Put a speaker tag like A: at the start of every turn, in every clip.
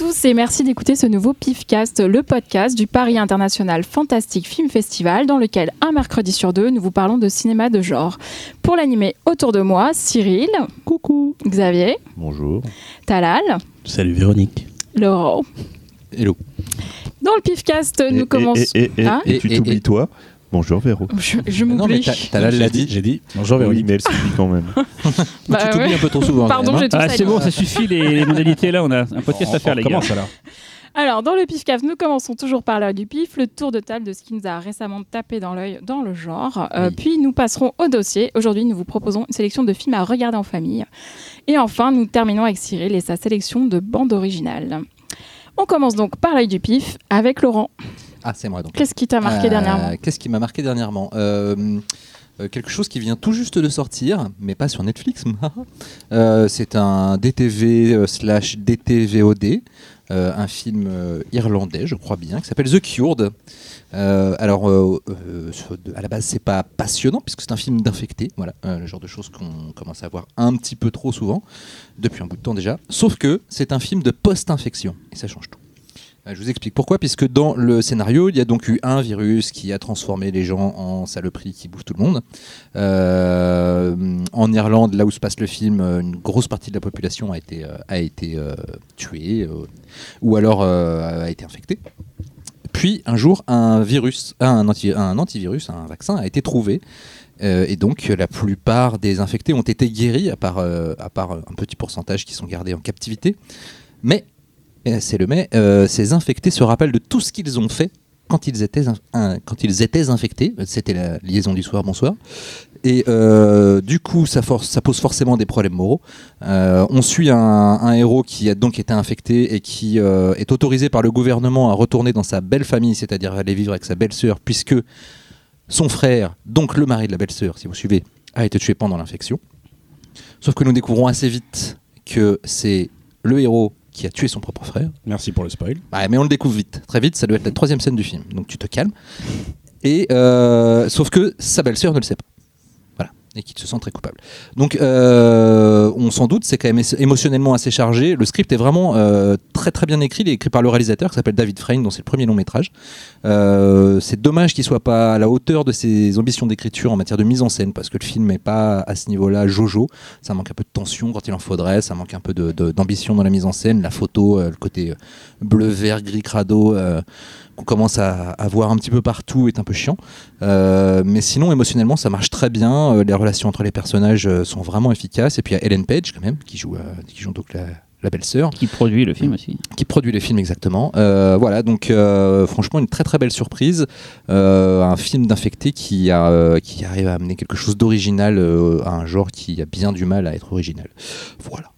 A: Bonjour à tous et merci d'écouter ce nouveau PIFcast, le podcast du Paris International Fantastic Film Festival, dans lequel un mercredi sur deux, nous vous parlons de cinéma de genre. Pour l'animer autour de moi, Cyril.
B: Coucou.
A: Xavier.
C: Bonjour.
A: Talal.
B: Salut Véronique.
A: Laurent.
D: Hello.
A: Dans le PIFcast, nous commençons.
C: Et, et,
A: Hein
C: et tu
D: Et- et-
C: t'oublies toi Bonjour Véro.
A: je je
D: Non, mais
A: m'oublie.
D: Ta- Talal l'a dit.
B: J'ai dit bonjour
C: Oui,
B: Véronique.
C: mais elle s'oublie quand même.
A: Bah
D: tu t'oublies
A: ouais.
D: un peu trop souvent.
A: Pardon,
D: quand
A: j'ai tout
E: Ah, c'est bon, ça suffit les, les modalités là, on a un podcast à faire les gars.
B: Comment ça là
A: Alors, dans le PIFcast, nous commençons toujours par l'heure du PIF, le tour de table de ce qui nous a récemment tapé dans l'œil dans le genre. Euh,
D: Oui.
A: Puis nous passerons au dossier. Aujourd'hui, nous vous proposons une sélection de films à regarder en famille. Et enfin, nous terminons avec Cyril et sa sélection de bandes originales. On commence donc par l'œil du PIF avec Laurent.
D: Ah, c'est moi donc.
A: Qu'est-ce qui t'a marqué
D: Euh,
A: dernièrement
D: Qu'est-ce qui m'a marqué dernièrement Euh, euh, Quelque chose qui vient tout juste de sortir, mais pas sur Netflix. Euh, c'est un DTV euh, slash DTVOD, euh, un film irlandais, je crois bien, qui s'appelle The Cured. Alors, à la base, c'est pas passionnant puisque c'est un film d'infecté, voilà, le genre de choses qu'on commence à voir un petit peu trop souvent depuis un bout de temps déjà. Sauf que c'est un film de post-infection et ça change tout. Euh, Je vous explique pourquoi, puisque dans le scénario, il y a donc eu un virus qui a transformé les gens en saloperies qui bouffent tout le monde. Euh, en Irlande, là où se passe le film, une grosse partie de la population a été, euh, a été euh, tuée ou alors a été infectée. Puis un jour, un virus, un, anti- un antivirus, un vaccin a été trouvé. Et donc, la plupart des infectés ont été guéris, à part, à part un petit pourcentage qui sont gardés en captivité. Mais c'est le mais, euh, ces infectés se rappellent de tout ce qu'ils ont fait quand ils étaient, infectés. C'était la liaison du soir, bonsoir. Et euh, du coup, ça, pose forcément des problèmes moraux. Euh, on suit un, héros qui a donc été infecté et qui est autorisé par le gouvernement à retourner dans sa belle famille, c'est-à-dire aller vivre avec sa belle-sœur, puisque son frère, donc le mari de la belle-sœur, si vous suivez, a été tué pendant l'infection. Sauf que nous découvrons assez vite que c'est le héros qui a tué son propre frère.
B: Merci pour le spoil.
D: Ouais, mais on le découvre vite, très vite, ça doit être la troisième scène du film, donc tu te calmes. Et euh, sauf que sa belle-sœur ne le sait pas. Et qu'il se sent très coupable. Donc euh, on s'en doute, c'est quand même émotionnellement assez chargé. Le script est vraiment euh, très très bien écrit, il est écrit par le réalisateur qui s'appelle David Frayne, dont c'est le premier long métrage. Euh, c'est dommage qu'il soit pas à la hauteur de ses ambitions d'écriture en matière de mise en scène, parce que le film n'est pas à ce niveau-là jojo. Ça manque un peu de tension quand il en faudrait, ça manque un peu d'ambition dans la mise en scène, la photo, le côté bleu, vert, gris, crado. Qu'on commence à, à voir un petit peu partout est un peu chiant. Euh, mais sinon, émotionnellement, ça marche très bien. Euh, les relations entre les personnages euh, sont vraiment efficaces. Et puis il y a Ellen Page, quand même, qui joue, qui joue donc la, la belle-sœur,
E: Qui produit le film aussi.
D: qui produit les films exactement. Euh, voilà, donc euh, franchement, une très très belle surprise. Euh, un film d'infecté qui, a, qui arrive à amener quelque chose d'original à un genre qui a bien du mal à être original. Voilà.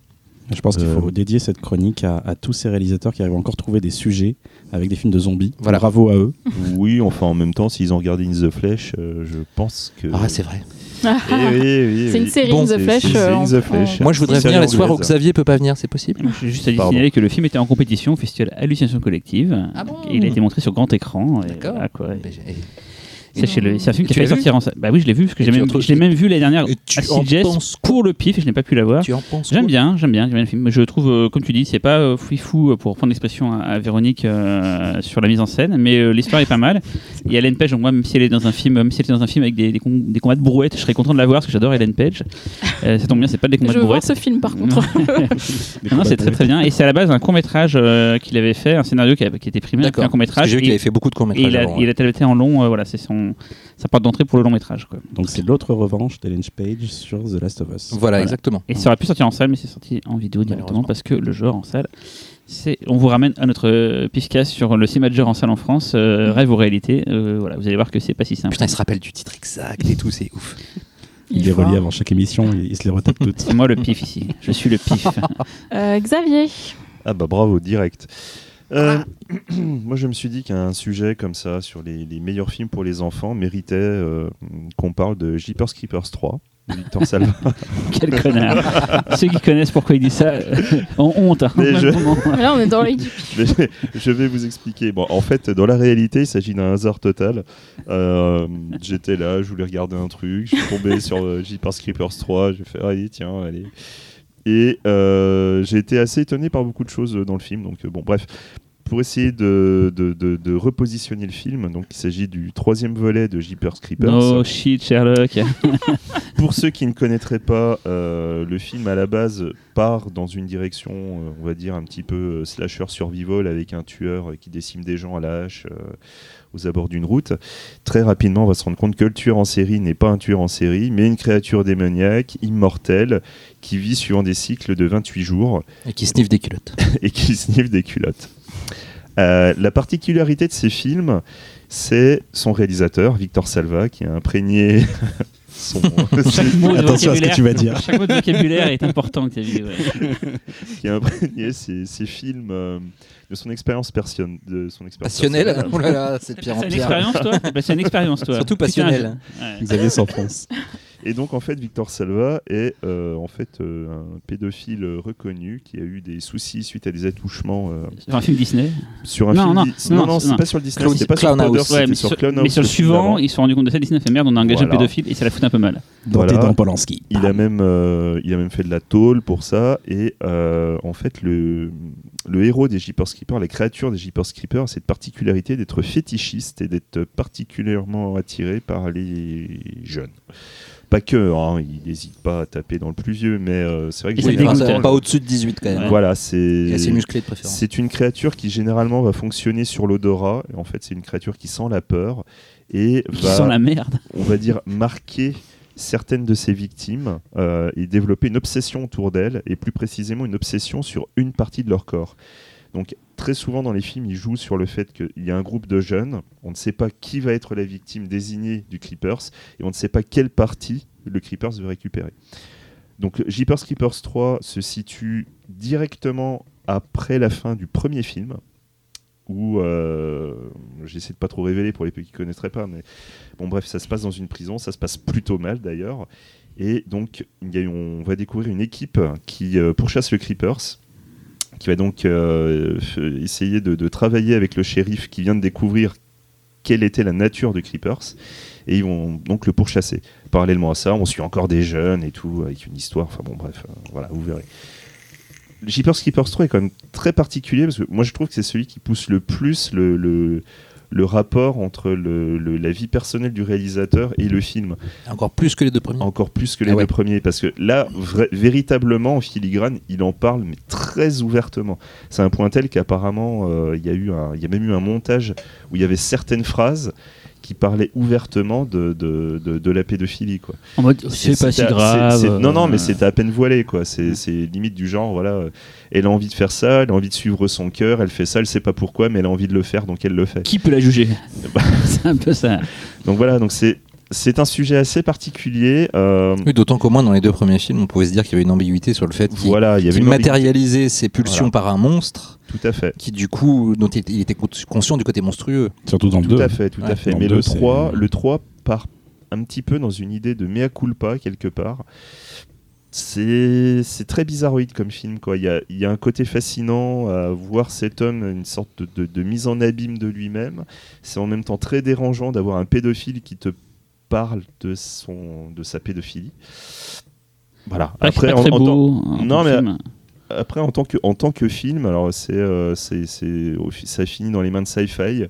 B: Je pense qu'il
C: Euh,
B: faut dédier cette chronique à, à tous ces réalisateurs qui arrivent encore à trouver des sujets avec des films de zombies.
D: Voilà.
B: Bravo à eux.
C: Oui, enfin en même temps, s'ils ont regardé In the Flesh, euh, je pense que.
D: Ah, c'est vrai.
C: Eh oui, oui,
A: C'est une série
D: Bon,
A: In the Flesh. euh,
C: In the
A: en-
D: Moi, je voudrais venir les soirs où. Xavier peut pas venir, c'est possible?
E: J'ai juste à signaler que le film était en compétition au festival Hallucination Collective.
D: Ah bon?
E: Et il a été montré sur grand écran. et
D: D'accord.
E: voilà,
D: Mais j'ai-
E: Sachez-le, c'est un film qui a failli sortir en salle. Bah oui, je l'ai vu parce que j'ai même, je l'ai même vu l'année dernière à
D: penses
E: pour le pif et je n'ai pas pu l'avoir.
D: Tu en penses
E: J'aime bien, j'aime bien, j'aime bien le film. Je trouve, euh, comme tu dis, c'est pas euh, fou pour prendre l'expression à, à Véronique euh, sur la mise en scène, mais euh, l'histoire est pas mal. Et Ellen Page, donc moi, même si elle est dans un film, même si elle est dans un film avec des, des, com- des combats de brouettes, je serais content de la voir parce que j'adore Ellen Page. Euh, ça tombe bien, c'est pas des combats
A: Je
E: de
A: voir
E: brouettes.
A: ce film par contre.
E: Non, c'est très très bien. Et c'est à la base un court métrage qu'il avait fait, un scénario qui, a- qui était primé, un court métrage.
D: J'ai vu qu'il avait fait beaucoup de
E: et
D: courts-métrages.
E: il a, été en long, euh, voilà, c'est son, sa porte d'entrée pour le long métrage. Quoi.
B: Donc c'est l'autre revanche d'Ellen Page sur The Last of Us.
D: Voilà, exactement.
E: Et ça aurait pu sortir en salle, mais c'est sorti en vidéo directement parce que le genre en salle, c'est. On vous ramène à notre euh, sur le genre en salle en France, euh, rêve ou réalité. Euh, voilà, vous allez voir que c'est pas si simple.
D: Putain, il se rappelle du titre exact et tout, c'est ouf.
B: Il les relie avant chaque émission, il, il se les retape toutes.
E: C'est moi le pif ici. Je suis le pif.
A: Euh, Xavier.
C: Ah bah bravo, direct. Euh, moi, je me suis dit qu'un sujet comme ça sur les, les meilleurs films pour les enfants méritait euh, qu'on parle de Jeepers Creepers 3 de Victor Salva.
E: Quel connard. Ceux qui connaissent pourquoi il dit ça, euh, ont honte. hein.
C: Mais je-
E: Vraiment.
A: Là, on est dans les.
C: Mais je, vais vous expliquer. Bon, en fait, dans la réalité, il s'agit d'un hasard total. Euh, J'étais là, je voulais regarder un truc, je suis tombé sur euh, Jeepers Creepers 3, j'ai fait allez tiens, allez. Et euh, j'ai été assez étonné par beaucoup de choses dans le film. Donc, euh, bon, bref. Pour essayer de, de, de- de repositionner le film, donc il s'agit du troisième volet de Jeepers Creepers.
E: No shit, Sherlock.
C: Pour ceux qui ne connaîtraient pas, euh, le film à la base part dans une direction, euh, on va dire, un petit peu euh, slasher survival avec un tueur euh, qui décime des gens à la hache euh, aux abords d'une route. Très rapidement, on va se rendre compte que le tueur en série n'est pas un tueur en série, mais une créature démoniaque, immortelle, qui vit suivant des cycles de 28 jours
D: Et qui sniffe des culottes.
C: et qui sniffe des culottes. Euh, la particularité de ces films, c'est son réalisateur, Victor Salva, qui a imprégné son,
E: Chaque mot de
B: Attention à ce que
E: vocabulaire-
B: tu vas dire.
E: Chaque mot de vocabulaire est important, Xavier. ouais.
C: qui a imprégné ces, ces films euh, de son expérience personne, de son expérience
D: Passionnel
C: personnelle.
D: Oh là là, c'est
E: C'est
D: pire en
E: une
D: pire.
E: expérience, toi? Bah, C'est une expérience, toi.
D: Surtout
E: Putain,
D: passionnel.
E: je- ouais.
B: Xavier s'enfonce.
C: Et donc en fait, Victor Salva est euh, en fait euh, un pédophile reconnu qui a eu des soucis suite à des attouchements euh,
E: Sur un film Disney.
C: sur un
E: Non,
C: film.
E: non,
C: di-
E: non,
C: non, non,
E: c'est-
C: pas sur le Disney, c'était pas sur
D: Clown House.
C: Powder,
E: Ouais, mais
C: sur
E: mais sur le suivant, ils se sont rendus compte de ça, Disney a fait merde, on a engagé
C: Voilà.
E: un pédophile et ça l'a foutu un peu mal.
B: Dans
C: Voilà.
B: dents, Polanski.
C: Il a même, euh, il a même fait de la tôle pour ça. Et euh, en fait, le, le héros des Jeepers Creepers, la créature des Jeepers Creepers, a cette particularité d'être fétichiste et d'être particulièrement attiré par les jeunes. Pas que, hein, il n'hésite pas à taper dans le plus vieux, mais euh, c'est vrai que
E: hein.
D: pas au-dessus de 18 quand même.
C: Voilà,
D: Il
C: c'est
D: assez musclé de préférence.
C: c'est une créature qui généralement va fonctionner sur l'odorat. En fait, c'est une créature qui sent la peur et
E: Qui
C: va
E: sent la merde.
C: on va dire, marquer certaines de ses victimes euh, et développer une obsession autour d'elles, et plus précisément une obsession sur une partie de leur corps. Donc très souvent dans les films, ils jouent sur le fait qu'il y a un groupe de jeunes, on ne sait pas qui va être la victime désignée du Creepers, et on ne sait pas quelle partie le Creepers veut récupérer. Donc Jeepers Creepers 3 se situe directement après la fin du premier film, où euh, j'essaie de pas trop révéler pour les peu qui connaîtraient pas, mais bon bref, ça se passe dans une prison, ça se passe plutôt mal d'ailleurs, et donc on va découvrir une équipe qui euh, pourchasse le Creepers, qui va donc euh, essayer de, de travailler avec le shérif qui vient de découvrir quelle était la nature du Creepers, et ils vont donc le pourchasser. Parallèlement à ça, on suit encore des jeunes et tout, avec une histoire, enfin bon bref, euh, voilà, vous verrez. Le Jeepers Creepers 3 est quand même très particulier parce que moi je trouve que c'est celui qui pousse le plus le, le rapport entre le, le- la vie personnelle du réalisateur et le film,
D: Encore plus que les deux premiers.
C: encore plus que les
D: Ah ouais.
C: deux premiers, parce que là, véritablement, en filigrane, il en parle, mais très ouvertement. C'est un point tel qu'apparemment, euh, il y, a eu un- il y a même eu un montage où il y avait certaines phrases qui parlaient ouvertement de, de, de, de la pédophilie. Quoi.
E: En mode, c'est pas si grave.
C: non, non, mais
E: euh,
C: c'était à peine voilé, quoi. C'est c'est limite du genre, voilà, euh, elle a envie de faire ça, elle a envie de suivre son cœur, elle fait ça, elle sait pas pourquoi, mais elle a envie de le faire, donc elle le fait.
E: Qui peut la juger?
C: Bah.
E: C'est un peu ça.
C: Donc voilà, donc c'est c'est un sujet assez particulier. euh,
D: Oui, d'autant qu'au moins dans les deux premiers films, on pouvait se dire qu'il y avait une ambiguïté sur le fait qu'il
C: voilà, y avait
D: matérialisait ses pulsions
C: Voilà.
D: par un monstre
C: tout à fait.
D: qui du coup dont il il était con- conscient du côté monstrueux.
B: Surtout dans le
C: Tout
B: 2.
C: à fait, tout
D: Ouais,
C: à fait. Mais
B: le
C: le
B: deux, c'est-
C: 3, le 3 part un petit peu dans une idée de mea culpa quelque part. C'est très bizarroïde comme film. Quoi. Il, y a, il y a un côté fascinant à voir cet homme, une sorte de, de- de mise en abîme de lui-même. C'est en même temps très dérangeant d'avoir un pédophile qui te parle de, son, de sa pédophilie. Voilà.
E: Après,
C: en-
E: très
C: en tant-
E: beau.
C: Non,
E: comme
C: mais-
E: film.
C: après, en tant que, en tant que film, alors c'est, euh, c'est, ça finit dans les mains de Sci-Fi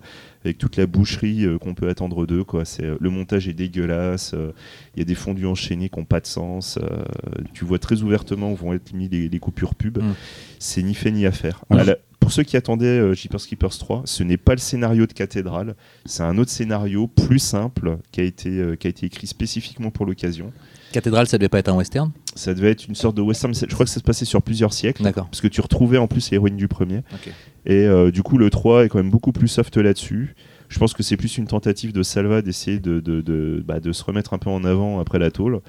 C: avec toute la boucherie euh, qu'on peut attendre d'eux. Quoi. C'est, euh, le montage est dégueulasse, euh, il y a des fondus enchaînés qui n'ont pas de sens. euh, tu vois très ouvertement où vont être mis les, les coupures pub.
D: Mm.
C: C'est ni fait ni à faire.
B: Ouais.
C: À la- pour ceux qui attendaient euh, Jeepers Keepers 3, ce n'est pas le scénario de Cathédrale, c'est un autre scénario plus simple qui a été, euh, qui a été écrit spécifiquement pour l'occasion.
D: Cathédrale, ça devait pas être un western?
C: Ça devait être une sorte de western, mais je crois que ça se passait sur plusieurs siècles
D: D'accord.
C: parce que tu retrouvais en plus l'héroïne du premier. Et euh, du coup, le 3 est quand même beaucoup plus soft là-dessus. Je pense que c'est plus une tentative de Salva d'essayer de, de, de- bah, de se remettre un peu en avant après la tôle.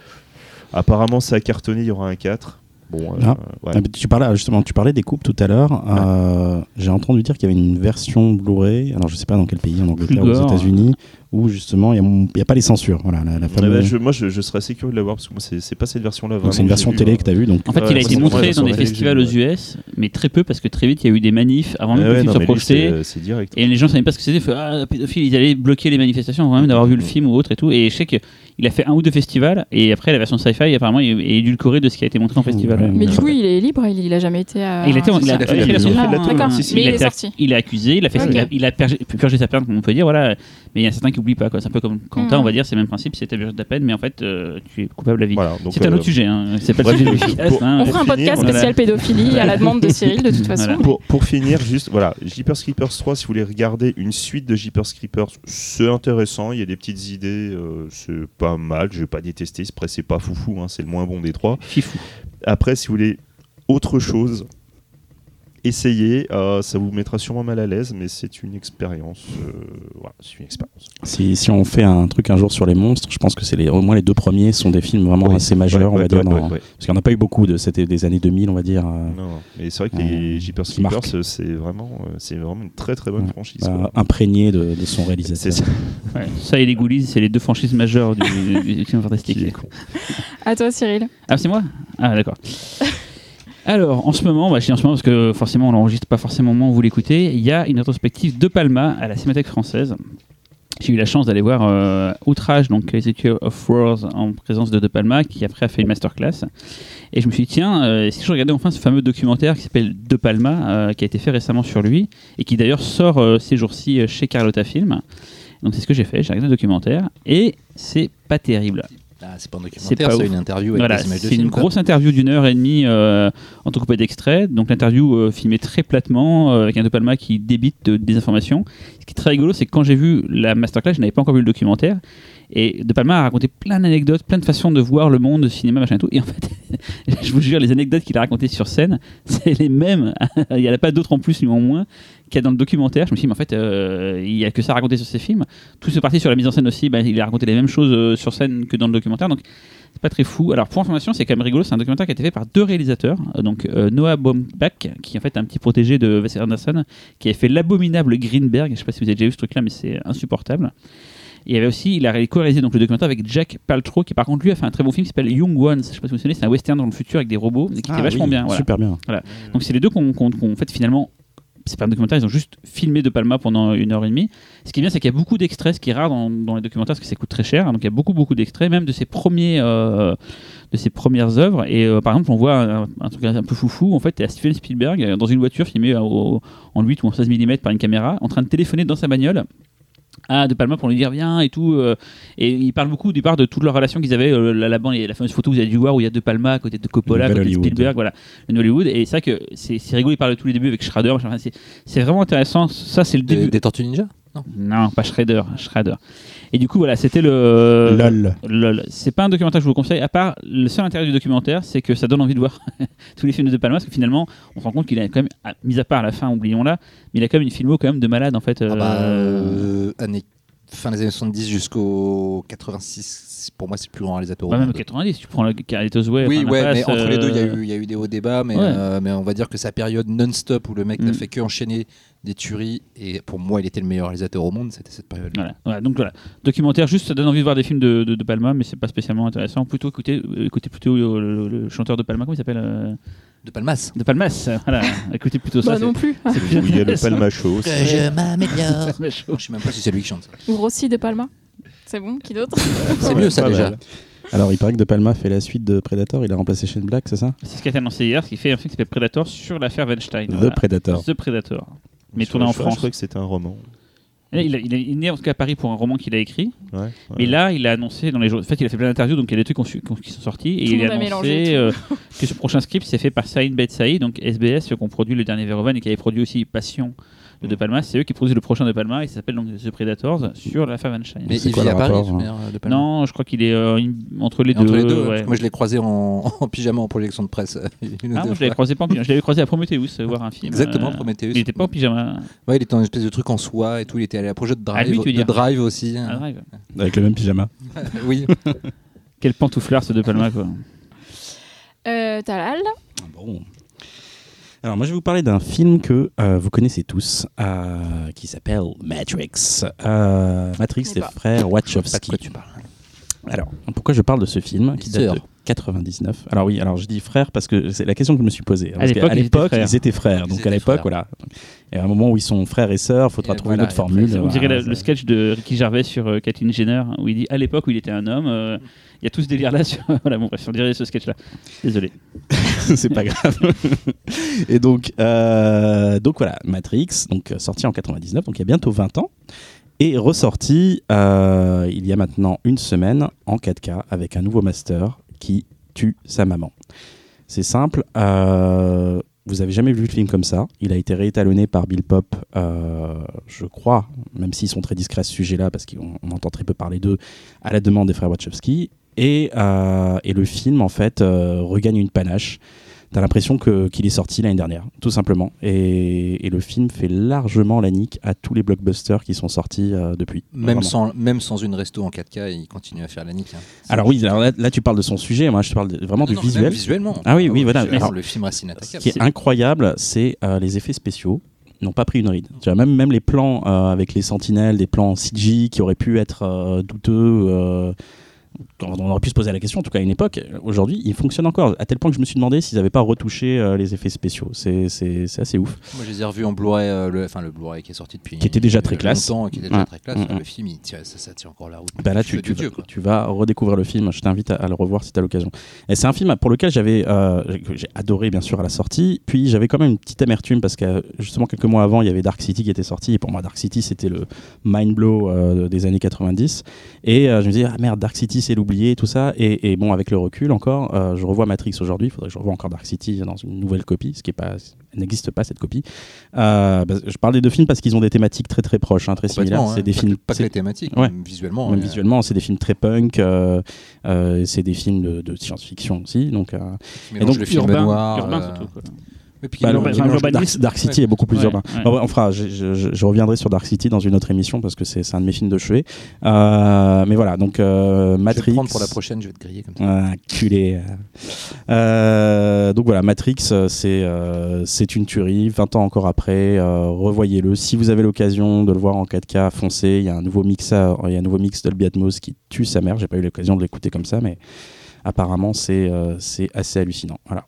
C: Apparemment, ça a cartonné, il y aura un 4. Bon, euh,
B: Ah.
C: ouais.
B: Ah, tu parlais justement, tu parlais des coupes tout à l'heure. Euh, J'ai entendu dire qu'il y avait une version Blu-ray. Alors je sais pas dans quel pays, en Angleterre ou aux. États-Unis, où justement il n'y a, pas les censures. Voilà, la, la
C: Ouais,
B: fameuse-
C: bah, je- moi, je, je serais assez curieux de la voir parce que moi, c'est pas cette version-là.
B: Donc
C: vraiment
B: c'est une version télé
C: vue,
B: que tu as vue. Donc
E: En fait,
C: Ouais,
E: il a été montré dans des festivals aux US, mais très peu parce que très vite il y a eu des manifs avant même que le film soit projeté. Et les gens ne savaient pas ce que c'était. Ah, pédophile, ils allaient bloquer les manifestations avant même d'avoir vu le film ou autre et tout. Et je sais qu'il a fait un ou deux festivals. Et après, la version sci-fi, apparemment, est édulcorée de ce qui a été montré en festival.
B: Ouais,
A: Mais du coup, il est libre, il, il a jamais été à.
E: Il, a été- il
A: est
E: été-
A: sorti.
E: il a accusé, il a, fait,
A: Ok.
E: il a, il a pergé- purgé sa peine, comme on peut dire. Voilà. Mais il y a certains qui oublient pas. quoi. C'est un peu comme Quentin, on va dire, c'est le même principe. C'est ta purgé de ta peine, mais en fait, euh, tu es coupable à vie.
C: Voilà,
E: C'est un
C: euh,
E: autre sujet. Hein. C'est pas le sujet du podcast, hein.
A: On fera un podcast
C: finir,
A: spécial pédophilie à la demande de Cyril, de toute façon.
E: Voilà.
C: Pour, pour finir, juste, voilà, Jeepers Creepers 3, si vous voulez regarder une suite de Jeepers Creepers, c'est intéressant, il y a des petites idées, euh, c'est pas mal, je vais pas détester, c'est presque c'est pas foufou, hein, c'est le moins bon des trois.
E: Fifou.
C: Après, si vous voulez autre chose, essayez, euh, ça vous mettra sûrement mal à l'aise, mais c'est une expérience. euh, voilà, c'est une expérience.
B: si, si on fait un truc un jour sur les monstres, je pense que c'est les, au moins les deux premiers sont des films vraiment
C: Oui.
B: assez majeurs,
C: Ouais,
B: on va
C: ouais,
B: dire.
C: ouais,
B: dans-
C: ouais, ouais.
B: Parce qu'il n'y en a pas eu beaucoup de c'était des années 2000, on va dire. euh,
C: Non, non. mais c'est vrai que
B: Euh,
C: les Jeepers. Creepers, c'est vraiment, c'est vraiment une très très bonne
B: Ouais.
C: franchise.
B: euh,
C: quoi.
B: imprégné de, de son
C: C'est
B: réalisateur.
C: ça.
E: Ouais. Ça et les Ghoulies, c'est les deux franchises majeures du, du- du film fantastique.
A: À toi, Cyril.
E: Ah, c'est moi? Ah, d'accord. Alors, en ce moment, bah, en ce moment parce que forcément, on l'enregistre pas forcément au vous l'écoutez, il y a une rétrospective de Palma à la Cinémathèque française. J'ai eu la chance d'aller voir euh, Outrage, donc Executive of Wars, en présence de De Palma, qui après a fait une masterclass. Et je me suis dit, tiens, euh, si je regardais enfin ce fameux documentaire qui s'appelle De Palma, euh, qui a été fait récemment sur lui, et qui d'ailleurs sort ces jours-ci chez Carlotta Film. Donc c'est ce que j'ai fait, j'ai regardé le documentaire, et c'est pas terrible.
D: Ah, c'est pas un documentaire, c'est une interview avec
E: Voilà,
D: des images de
E: c'est une grosse interview d'une heure et demie euh, entrecoupée d'extraits. Donc l'interview euh, filmée très platement euh, avec un De Palma qui débite de- des informations. Ce qui est très rigolo, c'est que quand j'ai vu la masterclass, je n'avais pas encore vu le documentaire. Et De Palma a raconté plein d'anecdotes, plein de façons de voir le monde, le cinéma, machin et tout. Et en fait, je vous jure, les anecdotes qu'il a racontées sur scène, c'est les mêmes. il n'y en a pas d'autres en plus, ni en moins, qu'il y a dans le documentaire. Je me suis dit, mais en fait, euh, il n'y a que ça à raconter sur ces films. Tout ce parti sur la mise en scène aussi, bah, il a raconté les mêmes choses euh, sur scène que dans le documentaire. Donc, c'est pas très fou. Alors, pour information, c'est quand même rigolo. C'est un documentaire qui a été fait par deux réalisateurs. Euh, donc, Noah Baumbach, qui en fait est un petit protégé de Wes Anderson, qui avait fait l'abominable Greenberg. Je sais pas si vous avez déjà vu ce truc-là, mais c'est insupportable. Et il y avait aussi, il a ré- co-réalisé donc le documentaire avec Jack Paltrow, qui par contre lui a fait un très bon film qui s'appelle Young Ones. Je sais pas si vous vous souvenez, c'est un western dans le futur avec des robots, et qui
B: Ah
E: était vachement
B: oui,
E: bien. Voilà.
B: Super bien.
E: Donc c'est les deux qu'on qu'on- qu'on- fait finalement c'est pas un documentaire, ils ont juste filmé De Palma pendant une heure et demie. Ce qui est bien, c'est qu'il y a beaucoup d'extraits, ce qui est rare dans, dans les documentaires, parce que ça coûte très cher. Donc il y a beaucoup, beaucoup d'extraits, même de ses premiers, euh, de ses premières œuvres. Et euh, par exemple, on voit un, un truc un peu foufou. En fait, t'es à Steven Spielberg euh, dans une voiture filmée au- en 8 ou en 16 mm par une caméra, en train de téléphoner dans sa bagnole à De Palma pour lui dire viens et tout. euh, et il parle beaucoup au départ de toute leur relation qu'ils avaient euh, là- là-bas. Il y a la fameuse photo que vous avez dû voir où il y a De Palma à côté de Coppola, à
B: Le
E: côté de
B: Hollywood.
E: Spielberg, voilà, le Hollywood. Et c'est vrai que c'est c'est rigolo. Il parle de tous les débuts avec Schrader. machin. Enfin, c'est- c'est vraiment intéressant. Ça, c'est le
D: Des,
E: début.
D: des Tortues Ninja? Non.
E: Non, pas Schrader. Schrader. Et du coup, voilà, c'était le.
B: LOL.
E: Lol. C'est pas un documentaire que je vous conseille, à part le seul intérêt du documentaire, c'est que ça donne envie de voir tous les films de De Palma, parce que finalement, on se rend compte qu'il a quand même, mis à part la fin, oublions-la, mais il a quand même une filmo quand même de malade en fait.
D: Ah bah,
E: euh,
D: euh, années- fin des années 70 jusqu'au 86, pour moi c'est le plus grand réalisateur au
E: ouais, même
D: monde.
E: 90, tu prends le Carlitos Way.
D: Oui, ouais,
E: la
D: mais entre les deux, il y, a
E: euh,
D: eu- il y a eu des hauts débats, mais,
E: Ouais.
D: euh, mais on va dire que sa période non-stop où le mec n'a
E: Mm.
D: fait que enchaîner des tueries, et pour moi, il était le meilleur réalisateur au monde, c'était cette période.
E: Voilà. Voilà, donc voilà, documentaire juste ça donne envie de voir des films de, de, de Palma, mais c'est pas spécialement intéressant. Plutôt écoutez, euh, écoutez plutôt le, le- le chanteur de Palma, comment il s'appelle
D: De Palmas.
E: De Palmas. Voilà, écoutez plutôt ça.
A: Bah non plus.
E: c'est- plus
C: il y a le
E: intéressant.
C: Palma Show. aussi.
D: je m'améliore. Je sais même pas si c'est lui qui chante ça.
A: Ou Rossi de Palma. C'est bon, qui d'autre
D: C'est mieux ça déjà.
B: Alors, il paraît que De Palma fait la suite de Predator. Il a remplacé Shane Black, c'est ça
E: C'est ce qui a été annoncé hier, ce qui fait un film qui s'appelle Predator sur l'affaire Weinstein.
B: The
E: Voilà.
B: Predator.
E: The Predator. Mais tourné en
C: je- Je
E: France.
C: crois que c'était un roman.
E: Il, a- il est- il est né en tout cas à Paris pour un roman qu'il a écrit.
C: Ouais, ouais.
E: Mais là, il a annoncé dans les jours. En fait, il a fait plein d'interviews, donc il y a des trucs qu'on qu'on- qui sont sortis. Et
A: Tout
E: il a annoncé euh, que ce prochain script c'est fait par Saïd Bet Saïd, donc SBS, ceux qui ont produit le dernier Verhoeven et qui avait produit aussi Passion de De Palma. C'est eux qui produisent le prochain De Palma et ça s'appelle donc The Predators sur l'affaire Weinstein.
D: Mais il vit
B: le
D: à Paris,
B: hein
D: de Palma
E: Non, je crois qu'il est euh, une- entre les
D: Et entre
E: deux.
D: les deux, ouais,
E: ouais.
D: moi je l'ai croisé en, en pyjama en projection de presse. euh, une ou
E: Ah,
D: deux
E: moi, je l'avais
D: fois.
E: croisé pas en pyjama. Je l'avais croisé à Prometheus, euh, voir un film.
D: Exactement,
E: Euh,
D: Prometheus.
E: Il était pas en pyjama.
D: Ouais, il était une espèce de truc en soie et tout. Il était allé à projet de
E: Ah,
D: Drive,
E: lui, tu veux
D: de
E: dire.
D: Drive aussi.
E: Ah, Drive.
B: Avec le même pyjama.
D: oui.
E: Quel pantouflard ce De Palma quoi.
A: euh, Talal.
B: Bon. Alors moi je vais vous parler d'un film que euh, vous connaissez tous, euh, qui s'appelle Matrix. Euh, Matrix, les frères Wachowski.
D: quoi tu parles.
B: Alors pourquoi je parle de ce film qui date de 99 Alors oui, alors je dis frères parce que c'est la question que je me suis posée. Parce
E: l'époque,
B: qu'à
E: ils étaient
B: l'époque,
E: frères.
B: ils étaient frères. Donc à l'époque, voilà. Et à un moment où ils sont frères et sœurs, il faudra
D: Et
B: trouver
D: voilà,
B: une autre formule.
D: c'est-
E: On
B: Voilà,
E: dirait la- le sketch de Ricky Gervais sur euh, Kathleen Jenner, où il dit à l'époque où il était un homme, euh, il y a tout ce délire là sur. voilà, bon, bref, on dirait ce sketch là. Désolé.
B: c'est pas grave. et donc, euh, donc voilà, Matrix, donc euh, sorti en 99, donc il y a bientôt 20 ans, et ressorti euh, il y a maintenant une semaine en 4K avec un nouveau master qui tue sa maman. C'est simple. euh, vous avez jamais vu le film comme ça. Il a été réétalonné par Bill Pop, euh, je crois, même s'ils sont très discrets à ce sujet-là, parce qu'on on entend très peu parler d'eux, à la demande des frères Wachowski. Et, euh, le film, en fait, euh, regagne une panache. T'as l'impression que- qu'il est sorti l'année dernière, tout simplement. Et, et le film fait largement la nique à tous les blockbusters qui sont sortis euh, depuis.
D: Même
B: Vraiment.
D: sans, même sans une resto en 4K, il continue à faire la nique. hein.
B: Alors oui, alors là, là, tu parles de son sujet, moi je parle de- vraiment
D: Non,
B: du
D: non,
B: visuel.
D: même visuellement.
B: Ah oui, oui, voilà. Alors,
D: le film reste
B: Ce qui est incroyable, c'est euh, les effets spéciaux n'ont pas pris une ride. Tu vois, même, même les plans euh, avec les sentinelles, des plans CG qui auraient pu être douteux, on aurait pu se poser la question, en tout cas à une époque, aujourd'hui, ils fonctionnent encore. À tel point que je me suis demandé s'ils n'avaient pas retouché euh, les effets spéciaux. C'est assez ouf.
D: Moi, je les ai revus en Blu-ray, euh, le, enfin le Blu-ray qui est sorti depuis.
B: Qui était déjà très classe.
D: qui était déjà très classe.
B: Mm, mm.
D: Le film, il tient, ça, ça tient encore la route.
B: Bah là, tu,
D: Dieu,
B: vas,
D: quoi.
B: tu vas redécouvrir le film. Je t'invite à, à le revoir si tu as l'occasion. Et c'est un film pour lequel j'avais, euh, j'ai adoré bien sûr à la sortie. Puis j'avais quand même une petite amertume parce que justement quelques mois avant, il y avait Dark City qui était sorti. Et pour moi, Dark City, c'était le mind blow des années 90. Et je me disais, ah merde, Dark City, c'est l'oublié, tout ça. Et, et bon, avec le recul encore, euh, je revois Matrix aujourd'hui. Il faudrait que je revoie encore Dark City dans une nouvelle copie, ce qui est pas, elle n'existe pas cette copie. Euh, bah, je parle des deux films parce qu'ils ont des thématiques très très proches, hein, très similaires.
D: Complètement,
B: C'est
D: hein.
B: des
D: Pas
B: films.
D: que- Pas que les thématiques,
B: Ouais.
D: même visuellement.
B: même
D: euh,
B: visuellement, c'est des films très punk, euh, euh, c'est des films de, de science-fiction aussi. Donc, euh,
D: mélangent
B: donc,
D: le film
E: urbain,
D: noir.
E: urbain
D: euh,
E: surtout. quoi.
B: Bah. Dark, City
E: Ouais.
B: est beaucoup plus
E: Ouais,
B: urbain.
E: ouais.
B: Bah, on fera, je, je- je- je reviendrai sur Dark City dans une autre émission parce que c'est un de mes films de chevet. Euh, mais voilà, donc euh,
D: Je vais
B: Matrix.
D: le prendre pour la prochaine, je vais te griller comme ça.
B: Ah, culé. Euh, donc voilà, Matrix, c'est euh, c'est une tuerie. 20 ans encore après, euh, revoyez-le. Si vous avez l'occasion de le voir en 4K, foncez. Il y a un nouveau mix, il y a un nouveau mix Dolby Atmos qui tue sa mère. J'ai pas eu l'occasion de l'écouter comme ça, mais apparemment c'est euh, c'est assez hallucinant. Voilà.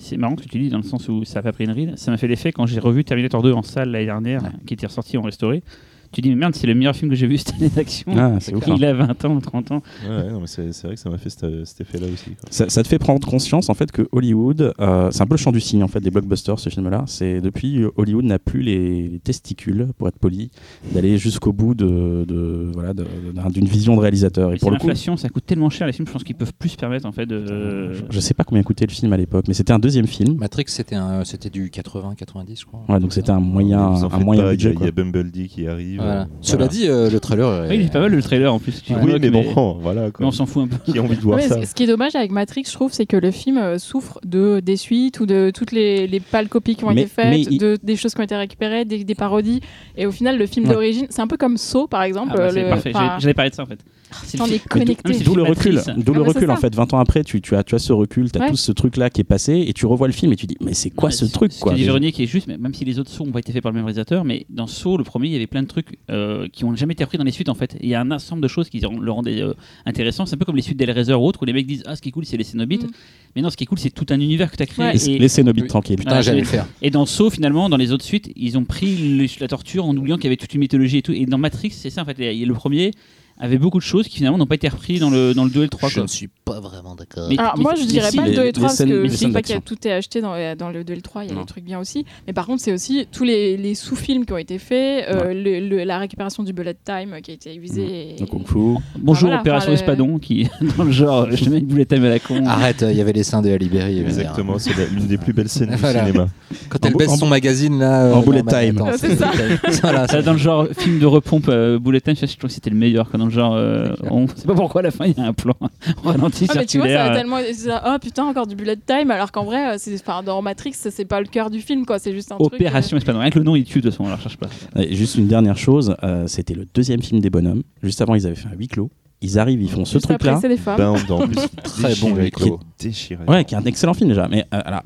E: C'est marrant ce que tu dis dans le sens où ça n'a pas pris une ride. Ça m'a fait l'effet quand j'ai revu Terminator 2 en salle l'année dernière,
B: Ouais.
E: qui était ressorti en restauré. Tu dis, mais merde, c'est le meilleur film que j'ai vu cette année d'action.
B: Ah, ouf. hein.
E: Il a 20 ans ou 30 ans.
C: Ouais, ouais, non, mais c'est c'est vrai que ça m'a fait cet, cet effet-là aussi. quoi.
B: Ça, ça te fait prendre conscience en fait que Hollywood, euh, c'est un peu le champ du signe en fait des blockbusters ce film-là. C'est depuis euh, Hollywood n'a plus les, les testicules, pour être poli, d'aller jusqu'au bout de, de- voilà de- d'une vision de réalisateur. Et pour le coup,
E: l'inflation, ça coûte tellement cher les films, je pense qu'ils peuvent plus se permettre en fait de.
B: je, je sais pas combien coûtait le film à l'époque, mais c'était un deuxième film.
D: Matrix, c'était un- c'était du 80-90, je crois.
B: Ouais, donc c'était un moyen, un moyen
C: pas,
B: budget.
C: Il y, a-
B: quoi.
C: il y a Bumblebee qui arrive.
D: Voilà.
C: euh,
D: Cela
C: voilà.
D: dit, euh, le trailer. est-
E: Oui, il est pas mal le trailer en plus.
C: Oui,
E: bloques,
C: mais bon, voilà.
E: mais
C: Quoi.
E: on s'en fout un peu.
C: Qui a envie de voir
A: Ouais,
C: ça
A: ce- qui est dommage avec Matrix, je trouve, c'est que le film euh, souffre de des suites ou de toutes les, les pâles copies qui ont
B: Mais-
A: été faites,
B: mais il-
A: de, des choses qui ont été récupérées, des, des parodies. Et au final, le film
B: Ouais.
A: d'origine, c'est un peu comme Saw, par exemple.
E: Ah bah, c'est
A: le-
E: parfait,
A: enfin,
E: j'allais parler de ça en fait. Film-
A: est connecté.
B: D'où le recul, d'où le
A: Ah, c'est
B: recul en fait. 20 ans après, tu, tu as, tu as ce recul, tu as
A: Ouais.
B: tout ce truc-là qui est passé, et tu revois le film et tu dis, mais c'est quoi
E: Ouais,
B: ce truc quoi? déjà
E: Véronique est juste, mais même si les autres sauts n'ont pas été faits par le même réalisateur, mais dans Saw, le premier, il y avait plein de trucs euh, qui n'ont jamais été repris dans les suites en fait. Il y a un ensemble de choses qui le rendaient euh, intéressant. C'est un peu comme les suites d'Hellraiser ou autres où les mecs disent Ah, ce qui est cool, c'est les Cénobites.
A: Mm.
E: Mais non, ce qui est cool, c'est tout un univers que tu as créé.
A: Ouais.
B: Laissez
D: Oui.
B: tranquilles.
D: Putain,
E: Ah,
D: j'allais
E: j'ai-
D: le faire.
E: et dans Saw, finalement, dans les autres suites, ils ont pris le- la torture en oubliant qu'il y avait toute une mythologie et tout. Et dans Matrix, c'est ça en fait. Et Le premier avait beaucoup de choses qui finalement n'ont pas été repris dans le, dans le 2 et le 3.
D: Je
E: quoi.
D: ne suis pas vraiment d'accord.
A: Alors,
E: mais-
A: moi, je dirais pas le
B: les-
A: 2 et
B: les
A: 3 parce
B: scènes-
A: que je dis pas
B: d'action.
A: tout est acheté dans, euh, dans le 2 et le 3, il y a
B: Non.
A: des trucs bien aussi. Mais par contre, c'est aussi tous les, les sous-films qui ont été faits, euh, le- le- la récupération du bullet time qui a été visée.
B: Le kung fu.
E: Bonjour,
A: voilà,
E: Opération
A: enfin, le-
E: Espadon, qui, dans le genre, euh, je mets une boulette à la con.
D: Arrête, il y avait les seins de dire.
C: Exactement, c'est l'une des plus belles scènes
D: Voilà.
C: du cinéma.
D: Quand elle
B: En
D: baisse son magazine là. euh,
B: en bullet time.
A: c'est ça.
E: dans le genre film de repompe euh, Bullet Time, je trouve que c'était le meilleur. Quand genre, euh, on sait pas pourquoi à la fin il y a un plan ralenti
A: Ah, mais tu vois, ça
E: circulaire.
A: a tellement. Oh putain, encore du bullet time, alors qu'en vrai, euh, c'est, enfin, dans Matrix, ça, c'est pas le cœur du film, quoi. C'est juste un truc.
E: Opération Espadon. Rien que le nom il tue de toute façon, on la recherche pas.
B: Et juste une dernière chose, euh, c'était le deuxième film des bonhommes. Juste avant, ils avaient fait un huis clos. Ils arrivent, ils font
A: euh,
B: ce truc-là.
A: c'est des femmes.
C: Bound en plus.
D: Très bon
C: est Déchiré.
B: Ouais, qui est un excellent film déjà. Mais euh, alors,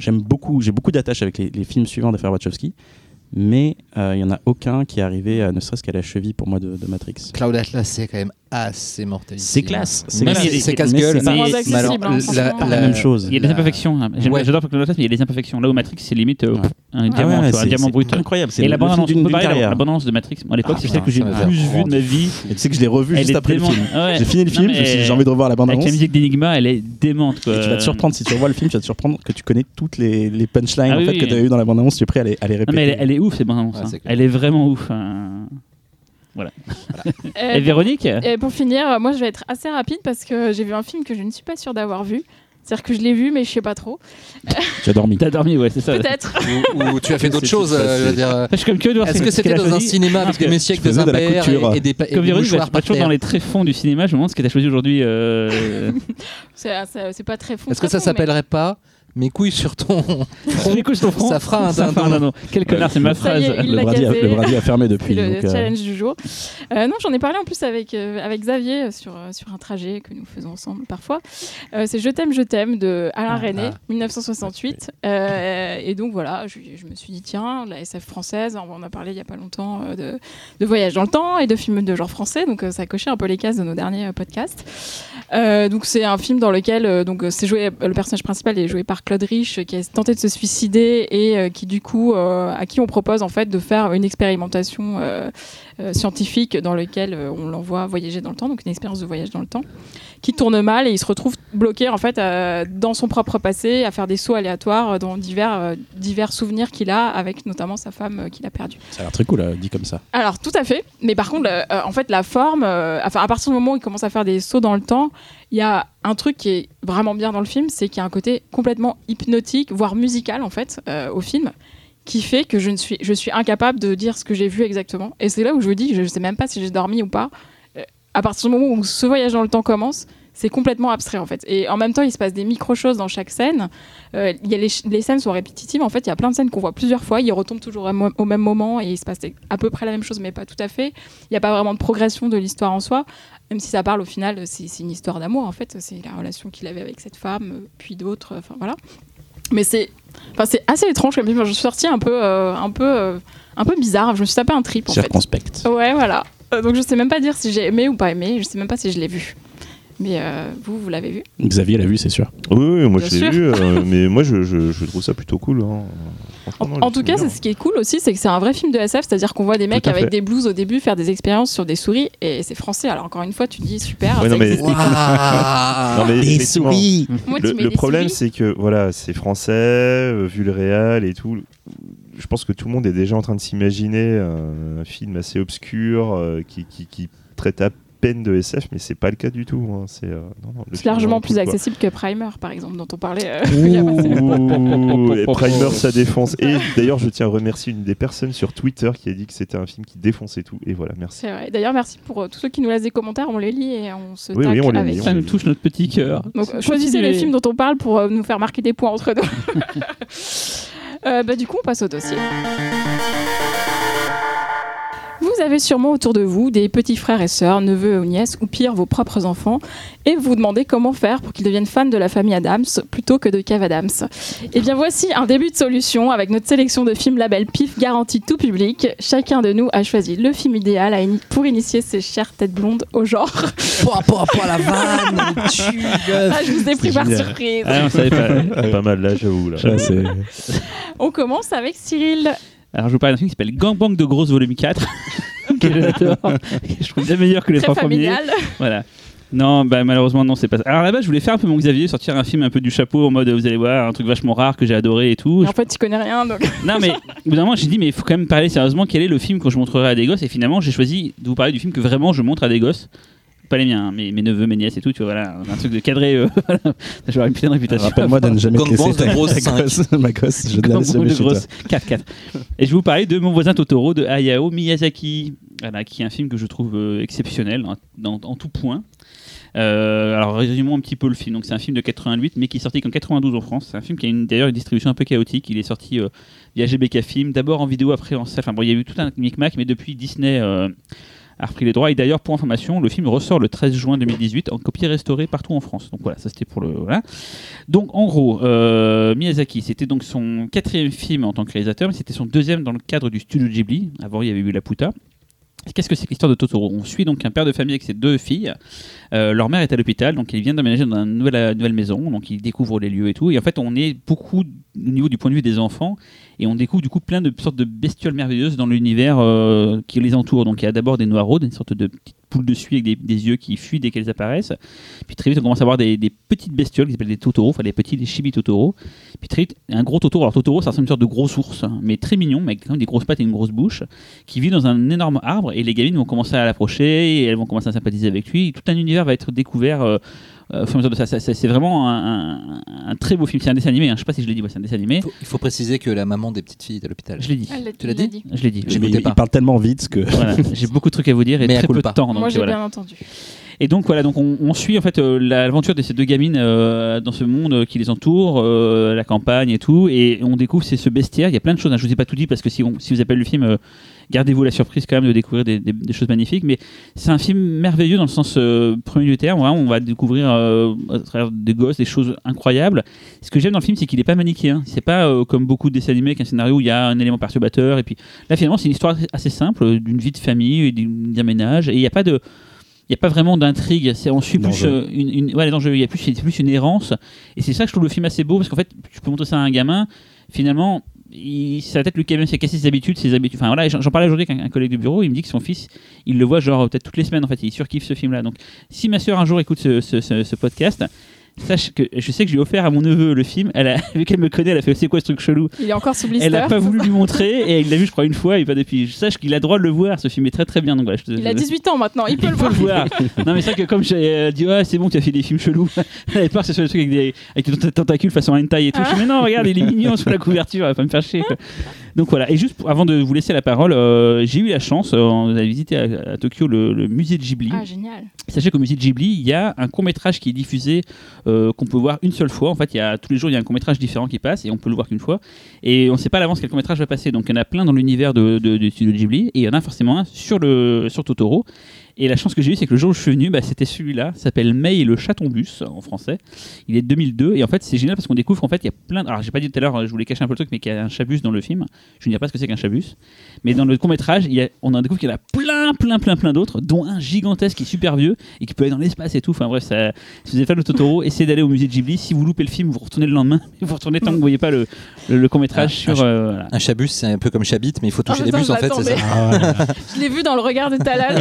B: j'aime beaucoup, j'ai beaucoup d'attaches avec les, les films suivants d'affaires Wachowski, mais euh, il y en a aucun qui est arrivé, à, ne serait-ce qu'à la cheville pour moi de, de Matrix.
D: Cloud Atlas, c'est quand même assez mortel.
B: C'est classe, c'est
E: Mais
B: classe.
E: c'est-
D: c'est
B: mais
D: casse-gueule.
B: c'est
D: alors,
A: hein,
D: la-
B: même chose.
E: Il y a des imperfections. hein. J'adore Atlas, mais il y a des imperfections. Là où Matrix, c'est limite euh,
D: Ouais.
E: un
B: Ah
E: diamant,
B: ouais,
E: tu vois, un
B: c'est-
E: diamant
B: c'est
E: brut.
B: Incroyable, c'est
E: la bande annonce, de annonce Matrix. À l'époque,
D: Ah,
E: c'est celle que j'ai le plus vue de ma vie.
B: Tu sais que je l'ai revu
E: Elle
B: juste après le film. J'ai fini le film, j'ai envie de revoir la bande
E: Avec la
B: annonce.
E: musique d'Enigma, elle est démente.
B: Tu vas te surprendre si tu revois le film, tu vas te surprendre que tu connais toutes les, punchlines
E: Ah
B: que tu as eu dans la bande annonce, tu es prêt à les, répéter.
E: mais elle, est- ouf, cette bande annonce. Hein. Elle est vraiment ouf. Hein.
A: Euh,
E: Et Véronique
A: Et pour finir, moi je vais être assez rapide parce que j'ai vu un film que je ne suis pas sûre d'avoir vu. C'est-à-dire que je l'ai vu, mais je sais pas trop.
B: Tu as dormi.
E: T'as dormi, ouais, c'est ça.
A: Peut-être.
D: Ou, ou tu as fait d'autres choses. euh, je dire, euh,
E: Je suis voir
D: Est-ce
E: ce
D: que c'était dans un cinéma avec
E: Parce
D: des
E: que
D: messieurs avec
B: tu
D: des impairs et, et des,
E: Comme
D: des
E: Véronique,
D: mouchoirs
E: va
D: par
E: toujours dans les tréfonds du cinéma. Je me demande ce que t'as choisi aujourd'hui. euh,
A: C'est pas très fond.
D: Est-ce que
A: très
D: ça
A: mais-
D: s'appellerait pas Mes couilles sur ton front
E: front,
D: Ça fera un
E: ça fera
D: dindon.
E: Quel connard, c'est ma
A: est,
E: phrase.
B: Le
A: l'a
B: Brady, a, le fermé
A: C'est
B: depuis.
A: le
B: donc, euh,
A: challenge du jour. Euh, non, j'en ai parlé en plus avec, euh, avec Xavier sur, sur un trajet que nous faisons ensemble parfois. Euh, c'est Je t'aime, je t'aime de Alain
D: Ah,
A: René,
D: ah.
A: 1968. Euh, et donc voilà, je, je me suis dit, tiens, la SF française, on en a parlé il y a pas longtemps euh, de, de voyage dans le temps et de films de genre français. Donc euh, ça a coché un peu les cases de nos derniers euh, podcasts. Euh, donc c'est un film dans lequel euh, donc c'est joué le personnage principal est joué par Claude Rich qui a tenté de se suicider et euh, qui du coup euh, à qui on propose en fait de faire une expérimentation euh, scientifique dans lequel euh, on l'envoie voyager dans le temps donc une expérience de voyage dans le temps qui tourne mal et il se retrouve bloqué en fait dans son propre passé à faire des sauts aléatoires dans divers divers souvenirs qu'il a avec notamment sa femme qu'il a perdue.
B: Ça a l'air très cool, dit comme ça.
A: Alors tout à fait, mais par contre, en fait, la forme, enfin à partir du moment où il commence à faire des sauts dans le temps, il y a un truc qui est vraiment bien dans le film, c'est qu'il y a un côté complètement hypnotique, voire musical en fait, euh, au film, qui fait que je ne suis, je suis incapable de dire ce que j'ai vu exactement. Et c'est là où je me dis, je ne sais même pas si j'ai dormi ou pas. Euh, à partir du moment où ce voyage dans le temps commence, c'est complètement abstrait en fait. Et en même temps, il se passe des micro-choses dans chaque scène. Euh, y a les, scènes sont répétitives. En fait, il y a plein de scènes qu'on voit plusieurs fois. Ils retombent toujours au même moment et il se passe à peu près la même chose, mais pas tout à fait. Il n'y a pas vraiment de progression de l'histoire en soi, même si ça parle au final, c'est une histoire d'amour en fait. C'est la relation qu'il avait avec cette femme, puis d'autres. Enfin voilà. Mais c'est, assez étrange comme film. Je suis sortie un peu, euh, un peu, euh, un peu bizarre. Je me suis tapé un trip en fait.
B: Circonspect.
A: Ouais, voilà. Euh, donc je sais même pas dire si j'ai aimé ou pas aimé. Je sais même pas si je l'ai vu. Mais euh, vous, vous l'avez vu?
B: Xavier l'a vu, c'est sûr.
C: Oui, oui, moi
A: Bien
C: je l'ai vu, euh, mais moi je, je, je trouve ça plutôt cool. hein.
A: En,
C: non,
A: en tout cas, ce qui est cool aussi, c'est que c'est un vrai film de SF, c'est-à-dire qu'on voit des mecs avec
C: fait.
A: des blouses au début faire des expériences sur des souris et c'est français. Alors encore une fois, tu dis super.
C: Ouais, non, mais-
A: existe.
C: Non, mais
B: Des souris
A: Moi,
C: Le,
A: mets
C: le
A: des
C: problème, c'est que voilà, c'est français, euh, vu le réal et tout. Je pense que tout le monde est déjà en train de s'imaginer un, un film assez obscur euh, qui, qui, qui traite à peine de SF, mais c'est pas le cas du tout. hein. C'est euh,
A: largement plus
C: cool,
A: accessible que Primer, par exemple, dont on parlait. euh,
C: et Primer, ça défonce. Et d'ailleurs, je tiens à remercier une des personnes sur Twitter qui a dit que c'était un film qui défonçait tout. Et voilà, merci.
A: D'ailleurs, merci pour euh, tous ceux qui nous laissent des commentaires. On les lit et on se
C: Oui, oui, on les
A: avec.
C: lit,
E: Ça nous touche notre petit cœur.
A: Donc, choisissez les films dont on parle pour euh, nous faire marquer des points entre nous. Euh, bah, du coup, on passe au dossier. Vous avez sûrement autour de vous des petits frères et sœurs, neveux ou nièces, ou pire, vos propres enfants, et vous vous demandez comment faire pour qu'ils deviennent fans de la famille Adams plutôt que de Kev Adams. Et bien voici un début de solution avec notre sélection de films label PIF garantie tout public. Chacun de nous a choisi le film idéal à pour initier ses chères têtes blondes au genre.
D: Pouah, pouah, pouah, la vanne tu.
A: Ah, je vous ai pris par surprise.
E: Ah, on savait pas.
C: Pas mal là, j'avoue.
A: On commence avec Cyril.
E: Alors, je vous parle d'un film qui s'appelle Gangbang de Grosse Volume 4. que j'adore. Que je trouve bien meilleur que les
A: Très
E: trois premiers. Voilà. Non, bah, malheureusement, non, c'est pas ça. Alors là-bas, je voulais faire un peu mon Xavier, sortir un film un peu du chapeau en mode vous allez voir, un truc vachement rare que j'ai adoré et tout.
A: Mais en fait, tu connais rien, donc.
E: Non, mais au bout d'un moment, j'ai dit, mais il faut quand même parler sérieusement quel est le film que je montrerai à des gosses. Et finalement, j'ai choisi de vous parler du film que vraiment je montre à des gosses. Pas les miens, hein, mes, mes neveux, mes nièces et tout, tu vois, voilà, un truc de cadré. Euh, avoir une putain de réputation.
B: Rappelle-moi de ne jamais laisser
D: de
B: ta,
D: grosse
B: ma gosse, je ne la laisse jamais chez toi.
E: grosse 4-4. Et je vais vous parler de Mon voisin Totoro de Hayao Miyazaki, voilà, qui est un film que je trouve euh, exceptionnel hein, dans- en tout point. Euh, alors résumons un petit peu le film. Donc c'est un film de 88, mais qui est sorti qu'en 92 en France. C'est un film qui a une- d'ailleurs une distribution un peu chaotique. Il est sorti euh, via GBK Film, d'abord en vidéo, après en salle. Enfin bon, il y a eu tout un micmac, mais depuis Disney euh, a repris les droits. Et d'ailleurs, pour information, le film ressort le 13 juin 2018 en copie restaurée partout en France. Donc voilà, ça c'était pour le. Donc en gros, euh, Miyazaki, c'était donc son quatrième film en tant que réalisateur, mais c'était son deuxième dans le cadre du studio Ghibli. Avant, il y avait eu Laputa. Qu'est-ce que c'est que l'histoire de Totoro? On suit donc un père de famille avec ses deux filles. Euh, leur mère est à l'hôpital, donc ils viennent d'emménager dans une nouvelle, nouvelle maison, donc ils découvrent les lieux et tout. Et en fait, on est beaucoup au niveau du point de vue des enfants, et on découvre du coup plein de sortes de bestioles merveilleuses dans l'univers euh, qui les entoure. Donc il y a d'abord des noireaux, une sorte de petites poules de suie avec des, yeux qui fuient dès qu'elles apparaissent. Puis très vite, on commence à voir des, petites bestioles qui s'appellent des Totoro, enfin des petits, des chibi Totoro. Puis très vite, un gros Totoro. Alors Totoro, ça ressemble à une sorte de gros ours, hein, mais très mignon, mais avec quand même des grosses pattes et une grosse bouche, qui vit dans un énorme arbre. Et les gamines vont commencer à l'approcher, et elles vont commencer à sympathiser avec lui. Tout un univers va être découvert. euh, au fur et à mesure de ça, Ça- ça- c'est vraiment un, un- un très beau film. C'est un dessin animé. hein. Je sais pas si je l'ai dit, ouais, c'est un dessin animé.
D: Il faut, il faut préciser que la maman des petites filles est à l'hôpital.
E: Je l'ai dit.
A: Elle
D: Tu l'as dit
E: Je l'ai dit.
B: Il,
D: pas.
B: il parle tellement vite que.
E: Voilà, j'ai beaucoup de trucs à vous dire et
D: Mais
E: très peu de temps. Donc,
A: Moi, j'ai
E: voilà.
A: bien entendu.
E: Et donc voilà, donc on, on suit en fait euh, l'aventure de ces deux gamines euh, dans ce monde euh, qui les entoure, euh, la campagne et tout, et on découvre c'est ce bestiaire. Il y a plein de choses. hein, je vous ai pas tout dit parce que si, on- si vous appelez le film, euh, gardez-vous la surprise quand même de découvrir des, des- des choses magnifiques. Mais c'est un film merveilleux dans le sens euh, premier du terme. On va découvrir euh, à travers des gosses des choses incroyables. Ce que j'aime dans le film, c'est qu'il est pas manichéen. C'est pas euh, comme beaucoup de dessins animés avec un scénario où il y a un élément perturbateur et puis là finalement c'est une histoire assez simple d'une vie de famille d'un ménage et il n'y a pas de il n'y a pas vraiment d'intrigue, c'est on suit plus euh, une, une ouais, il y a plus c'est plus une errance et c'est ça que je trouve le film assez beau parce qu'en fait tu peux montrer ça à un gamin finalement il, ça peut-être le gamin s'est ses habitudes ses habitudes. Enfin voilà j'en parlais aujourd'hui avec un, collègue du bureau il me dit que son fils il le voit genre peut-être toutes les semaines en fait il surkiffe ce film là donc si ma soeur un jour écoute ce podcast sache que je sais que je lui ai offert à mon neveu le film elle a, vu qu'elle me connaît elle a fait c'est quoi ce truc chelou?
A: Il est encore sous blister.
E: elle n'a pas voulu lui montrer et il l'a vu je crois une fois et pas depuis sache qu'il a droit de le voir ce film est très très bien donc voilà, je te-
A: Il a 18 ans maintenant, il peut
E: il
A: le
E: faut
A: voir.
E: le voir. non, mais c'est vrai que comme j'ai euh, dit, ouais, c'est bon, tu as fait des films chelous. Elle avait peur que ce soit des trucs avec des, avec des tentacules façon hentai et tout. Je dis, mais non, regarde, il est mignon sur la couverture, elle va pas me faire chier. quoi. Donc voilà. Et juste pour- avant de vous laisser la parole, euh, j'ai eu la chance, euh, on a visité à, à Tokyo le, le musée de Ghibli.
A: Ah, génial.
E: Sachez qu'au musée de Ghibli, il y a un court métrage qui est diffusé, euh, qu'on peut voir une seule fois. En fait, il y a, tous les jours, il y a un court métrage différent qui passe et on peut le voir qu'une fois. Et on ne sait pas à l'avance quel court métrage va passer. Donc il y en a plein dans l'univers de, de, du studio Ghibli et il y en a forcément un sur, le, sur Totoro. Et la chance que j'ai eue, c'est que le jour où je suis venu, bah, c'était celui-là. Ça s'appelle May et le chaton bus en français. Il est de 2002 et en fait c'est génial parce qu'on découvre qu'en fait il y a plein. de- Alors j'ai pas dit tout à l'heure, je voulais cacher un peu le truc, mais qu'il y a un chabus dans le film. Je ne dirai pas ce que c'est qu'un chabus. Mais dans le court métrage, on en découvre qu'il y en a plein, plein, plein, plein d'autres, dont un gigantesque qui est super vieux et qui peut aller dans l'espace et tout. Enfin bref, ça, si vous êtes fan de Totoro, essayez d'aller au musée de Ghibli. Si vous loupez le film, vous retournez le lendemain. Vous retournez tant que vous voyez pas le, le, court métrage
D: Ah,
E: sur.
D: un
E: euh, voilà.
D: Un chabus, c'est un peu comme Chabit, mais il faut toucher
A: Ah,
D: les bus en fait, c'est ça
A: j'attendais.
B: Ah.
A: Je l'ai vu dans le regard de Talal.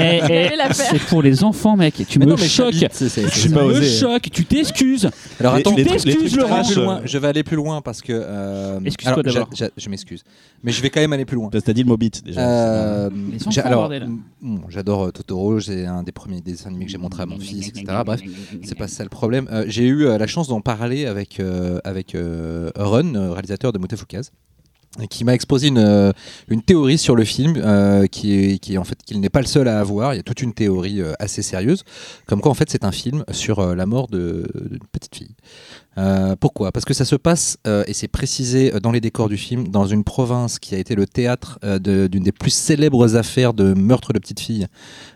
E: C'est pour les enfants, mec. Tu
D: Mais
E: me choques. Tu me
B: osé.
E: choques. Tu t'excuses.
D: Alors attends,
E: t'excuses,
B: trucs
D: vais aller
E: Laurent.
B: euh,
D: loin. Je vais aller plus loin parce que. euh,
E: Excuse-toi
D: alors,
E: d'abord.
D: Je m'excuse, mais je vais quand même aller plus loin.
B: T'as dit le Mobit déjà.
D: Euh, alors,
E: bordel.
D: m- bon, j'adore euh, Totoro, c'est un des premiers dessins animés que j'ai montré à mon fils, etc. Bref, c'est pas ça le problème. Euh, j'ai eu euh, la chance d'en parler avec, euh, avec euh, Run, réalisateur de Mutafukaz, qui m'a exposé une, euh, une théorie sur le film euh, qui en fait qu'il n'est pas le seul à avoir. Il y a toute une théorie euh, assez sérieuse, comme quoi en fait c'est un film sur la mort d'une petite fille. Pourquoi? Parce que ça se passe, et c'est précisé dans les décors du film, dans une province qui a été le théâtre d'une des plus célèbres affaires de meurtre de petite fille,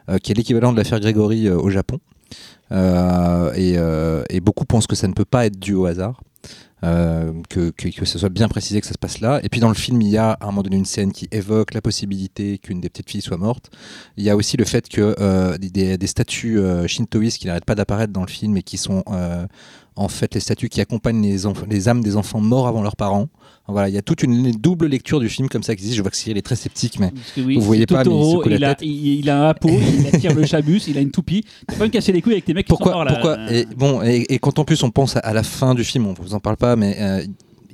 D: euh, qui est l'équivalent de l'affaire Grégory au Japon. Et beaucoup pensent que ça ne peut pas être dû au hasard. Euh, que, que, que ce soit bien précisé que ça se passe là. Et puis dans le film, il y a à un moment donné une scène qui évoque la possibilité qu'une des petites filles soit morte. Il y a aussi le fait que euh, des, des statues euh, shintoïstes qui n'arrêtent pas d'apparaître dans le film et qui sont euh, en fait les statues qui accompagnent les, les âmes des enfants morts avant leurs parents. Voilà, il y a toute une double lecture du film comme ça qui existe. Je vois que Cyril est très sceptique, mais
E: oui,
D: Vous voyez pas, mais il
E: il, a, il, il a un pot, il attire le chabus, il a une toupie. Peux pas me casser les couilles avec tes mecs qui sont
D: pourquoi,
E: morts là.
D: pourquoi et, bon, et, et quand en plus on pense à, à la fin du film, on vous en parle pas, mais euh,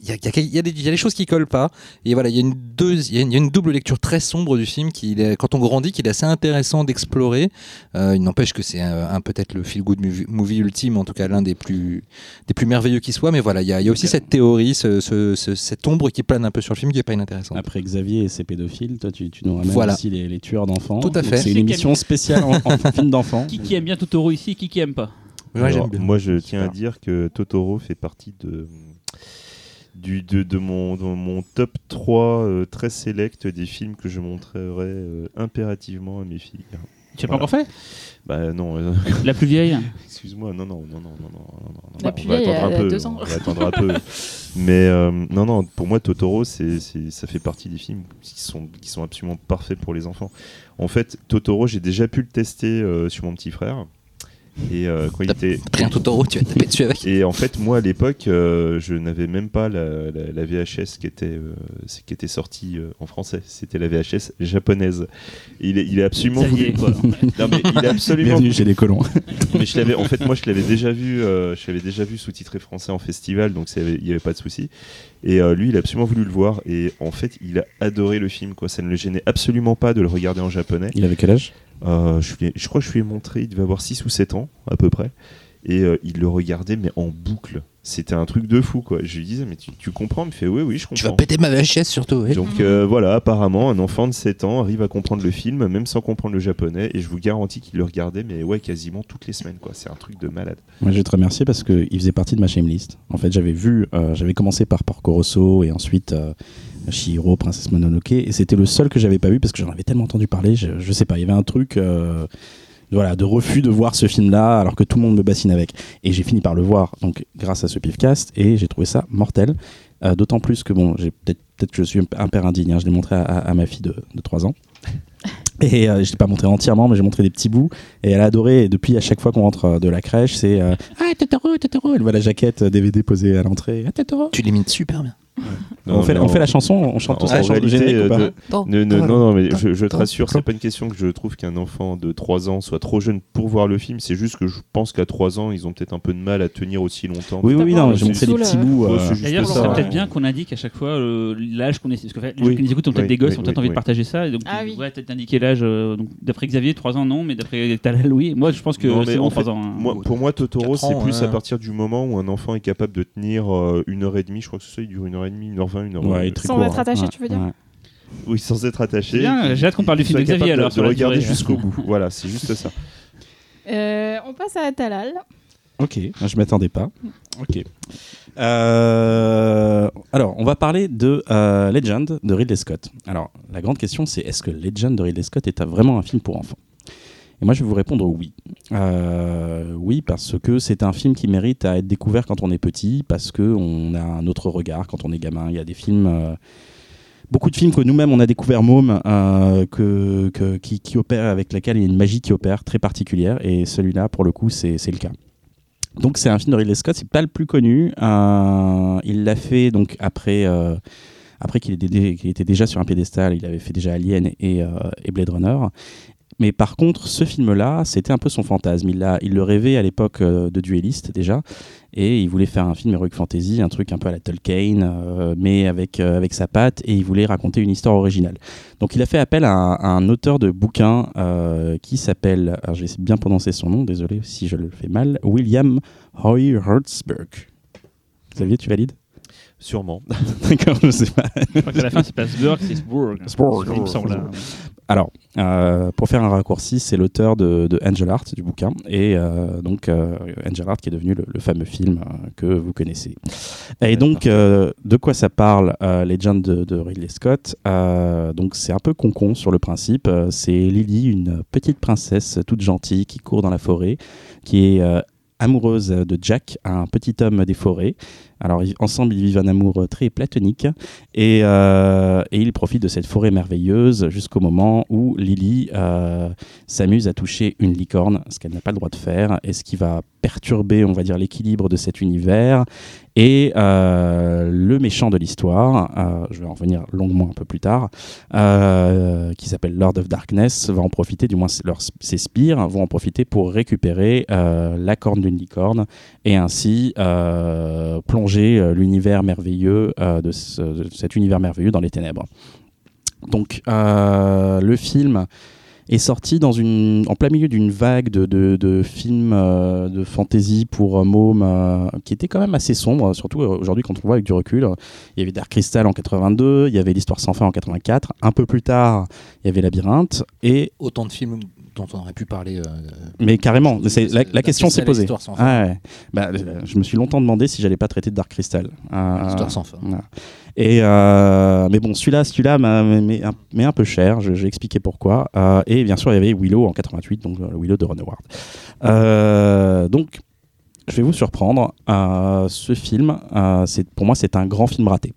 D: y, a, il y a- il y a des- il y a des choses qui collent pas. Et voilà, il y a une, deux, il y a une, il y a une double lecture très sombre du film qui, quand on grandit, qui est assez intéressant d'explorer. Euh, il n'empêche que c'est un, un- peut-être le feel good movie, movie ultime, en tout cas l'un des plus, des plus merveilleux qui soit. Mais voilà, il y a, il y a aussi cette théorie, ce- ce- ce- cette ombre qui plane un peu sur le film qui est pas inintéressante.
B: Après Xavier et ses pédophiles, toi tu, tu nous ramènes
D: Voilà.
B: aussi les, les tueurs d'enfants.
D: Tout à fait.
B: C'est une émission spéciale en, en film d'enfants.
E: Qui, qui aime bien Totoro ici, qui qui aime pas
D: Ouais,
C: Alors. Moi, je tiens
B: Super.
C: à dire que Totoro fait partie de, du, de, de, mon, mon, top 3 euh, très select des films que je montrerai euh, impérativement à mes filles.
E: Tu l'as pas encore fait?
C: Bah non. Euh,
E: La plus vieille?
C: Excuse-moi, non, non, non, non, non, non, non.
A: La plus vieille, elle a deux ans.
C: On va attendre un peu. Mais non, non, pour moi, Totoro, c'est, c'est, ça fait partie des films qui sont, qui sont absolument parfaits pour les enfants. En fait, Totoro, j'ai déjà pu le tester sur mon petit frère. Et euh, quand il
D: T'as
C: était.
D: pris un Totoro, tu vas taper dessus avec.
C: Et en fait, moi à l'époque, euh, je n'avais même pas la, la- la VHS qui était, euh, qui était sortie euh, en français. C'était la VHS japonaise. Et il, est, il est absolument
E: Ça y est,
C: voulu. Non, mais il est absolument.
B: Bienvenue chez les colons.
C: mais je l'avais, en fait, moi, je l'avais déjà vu. euh, je l'avais déjà vu sous-titré français en festival, donc il n'y avait pas de souci. Et euh, lui, il a absolument voulu le voir. Et en fait, il a adoré le film. Quoi. Ça ne le gênait absolument pas de le regarder en japonais.
B: Il avait quel âge?
C: Euh, je, lui ai- je crois que je lui ai montré, il devait avoir 6 ou 7 ans à peu près. Et euh, il le regardait, mais en boucle. C'était un truc de fou, quoi. Je lui disais, mais tu, tu comprends? Il me fait, oui, oui, je
D: Tu vas
C: comprends.
D: péter ma VHS surtout. oui.
C: Donc euh, voilà, apparemment, un enfant de 7 ans arrive à comprendre le film, même sans comprendre le japonais. Et je vous garantis qu'il le regardait, mais ouais, quasiment toutes les semaines, quoi. C'est un truc de malade.
B: Moi, je vais te remercier parce qu'il faisait partie de ma shame list. En fait, j'avais vu, euh, j'avais commencé par Porco Rosso et ensuite euh, Chihiro, Princesse Mononoke, et c'était le seul que j'avais pas vu parce que j'en avais tellement entendu parler. Je, je sais pas, il y avait un truc. Voilà, de refus de voir ce film-là alors que tout le monde me bassine avec. Et j'ai fini par le voir donc grâce à ce pifcast et j'ai trouvé ça mortel. Euh, D'autant plus que bon, j'ai peut-être peut-être que je suis un père indigne. hein, je l'ai montré à, ma fille de, de 3 ans. Et euh, je l'ai pas montré entièrement, mais j'ai montré des petits bouts. Et elle a adoré. Et depuis, à chaque fois qu'on rentre euh, de la crèche, c'est euh, Ah, Totoro, Totoro. Elle voit la jaquette DVD posée à l'entrée. Ah, Totoro.
D: Tu l'imites super bien.
B: On, fait, on la chanson, on chante
C: en
B: tous la chanson
C: euh, de-
D: oh,
C: non, non, mais je, je te rassure, c'est pas une question que je trouve qu'un enfant de 3 ans soit trop jeune pour voir le film. C'est juste que je pense qu'à 3 ans, ils ont peut-être un peu de mal à tenir aussi longtemps.
B: Oui, oui, non, j'ai montré des petits
A: là.
B: bouts. Euh,
E: D'ailleurs,
C: ça,
E: c'est peut-être bien qu'on indique à chaque fois euh, l'âge qu'on est. Parce que les gens qui nous écoutent ont peut-être des gosses, ont peut-être envie de partager ça. Et donc,
A: Ah
E: tu
A: oui.
E: pourrais peut-être indiquer l'âge. donc, d'après Xavier, 3 ans, non, mais d'après Talal, oui. Moi, je pense que c'est bon,
C: en
E: 3
C: fait,
E: ans. hein.
C: Pour moi, Totoro, c'est plus à partir du moment où un enfant est capable de tenir une heure et demie. Je crois que c'est ça, il dure une heure et demie, une heure vingt, une heure
B: ouais, très
A: Sans
B: court,
A: être
B: hein.
A: attaché, tu veux dire
B: ouais.
C: Oui, sans être attaché.
E: Bien, j'ai hâte qu'on parle du film de Xavier, alors,
C: De, de regarder jusqu'au bout. Voilà, c'est juste ça.
A: Euh, On passe à Talal.
B: Ok, je m'attendais pas. Ok. Euh, alors, on va parler de euh, Legend de Ridley Scott. Alors, la grande question, c'est est-ce que Legend de Ridley Scott est vraiment un film pour enfants? Et moi, je vais vous répondre oui. Euh, oui, parce que c'est un film qui mérite à être découvert quand on est petit, parce qu'on a un autre regard quand on est gamin. Il y a des films. euh, Beaucoup de films que nous-mêmes on a découvert Môme, euh, que, qui, qui avec laquelle il y a une magie qui opère très particulière, et celui-là, pour le coup, c'est le cas. Donc c'est un film de Ridley Scott, c'est pas le plus connu. Il l'a fait donc après, après qu'il était, déjà sur un pédestal. Il avait fait déjà Alien et Blade Runner. Mais par contre, ce film-là, c'était un peu son fantasme. Il, le rêvait à l'époque euh, de Duelist déjà, et il voulait faire un film heroic fantasy, un truc un peu à la Tolkien, euh, mais avec, euh, avec sa patte, et il voulait raconter une histoire originale. Donc il a fait appel à un, à un auteur de bouquins euh, qui s'appelle, alors je vais essayer de bien prononcer son nom, désolé si je le fais mal, William Hoy Hertzberg. Xavier, tu valides?
C: Sûrement.
B: D'accord, je sais pas.
E: Je crois qu'à la fin, c'est pas Sburg, c'est Sburg.
B: Sburg.
E: Il me semble.
B: Alors, euh, pour faire un raccourci, c'est l'auteur de, de Angel Art, du bouquin, et euh, donc euh, Angel Art qui est devenu le, le fameux film que vous connaissez. Et donc, de quoi ça parle, Legend de, de Ridley Scott? Donc, c'est un peu concon sur le principe. C'est Lily, une petite princesse toute gentille qui court dans la forêt, qui est amoureuse de Jack, un petit homme des forêts. Alors, ils- ensemble, ils vivent un amour très platonique. Et, euh, et il profite de cette forêt merveilleuse jusqu'au moment où Lily euh, s'amuse à toucher une licorne, ce qu'elle n'a pas le droit de faire, et ce qui va perturber, on va dire, l'équilibre de cet univers. Et euh, le méchant de l'histoire, euh, je vais en revenir longuement un peu plus tard, euh, qui s'appelle Lord of Darkness, va en profiter, du moins ses spires vont en profiter pour récupérer la corne d'une licorne et ainsi plonger l'univers merveilleux de, ce- de cet univers merveilleux dans les ténèbres. Donc le film est sorti dans une, en plein milieu d'une vague de, de- de films euh, de fantasy pour euh, mômes euh, qui était quand même assez sombre, surtout euh, aujourd'hui quand on voit avec du recul. Il y avait Dark Crystal en 82, il y avait l'histoire sans fin en 84, un peu plus tard il y avait Labyrinthe, et
D: Autant de films dont on aurait pu parler.
B: mais carrément, la, question s'est posée.
D: l'histoire sans fin.
B: Ah ouais. Bah, je me suis longtemps demandé si j'allais pas traiter de Dark Crystal. Euh,
D: L'histoire sans fin.
B: voilà. Euh, mais bon, celui-là, celui-là un- peu cher. J'ai expliqué pourquoi. Euh, et bien sûr, il y avait Willow en 88, donc euh, le Willow de Ron Howard. Euh, donc, je vais vous surprendre. Euh, ce film, euh, pour moi, c'est un grand film raté.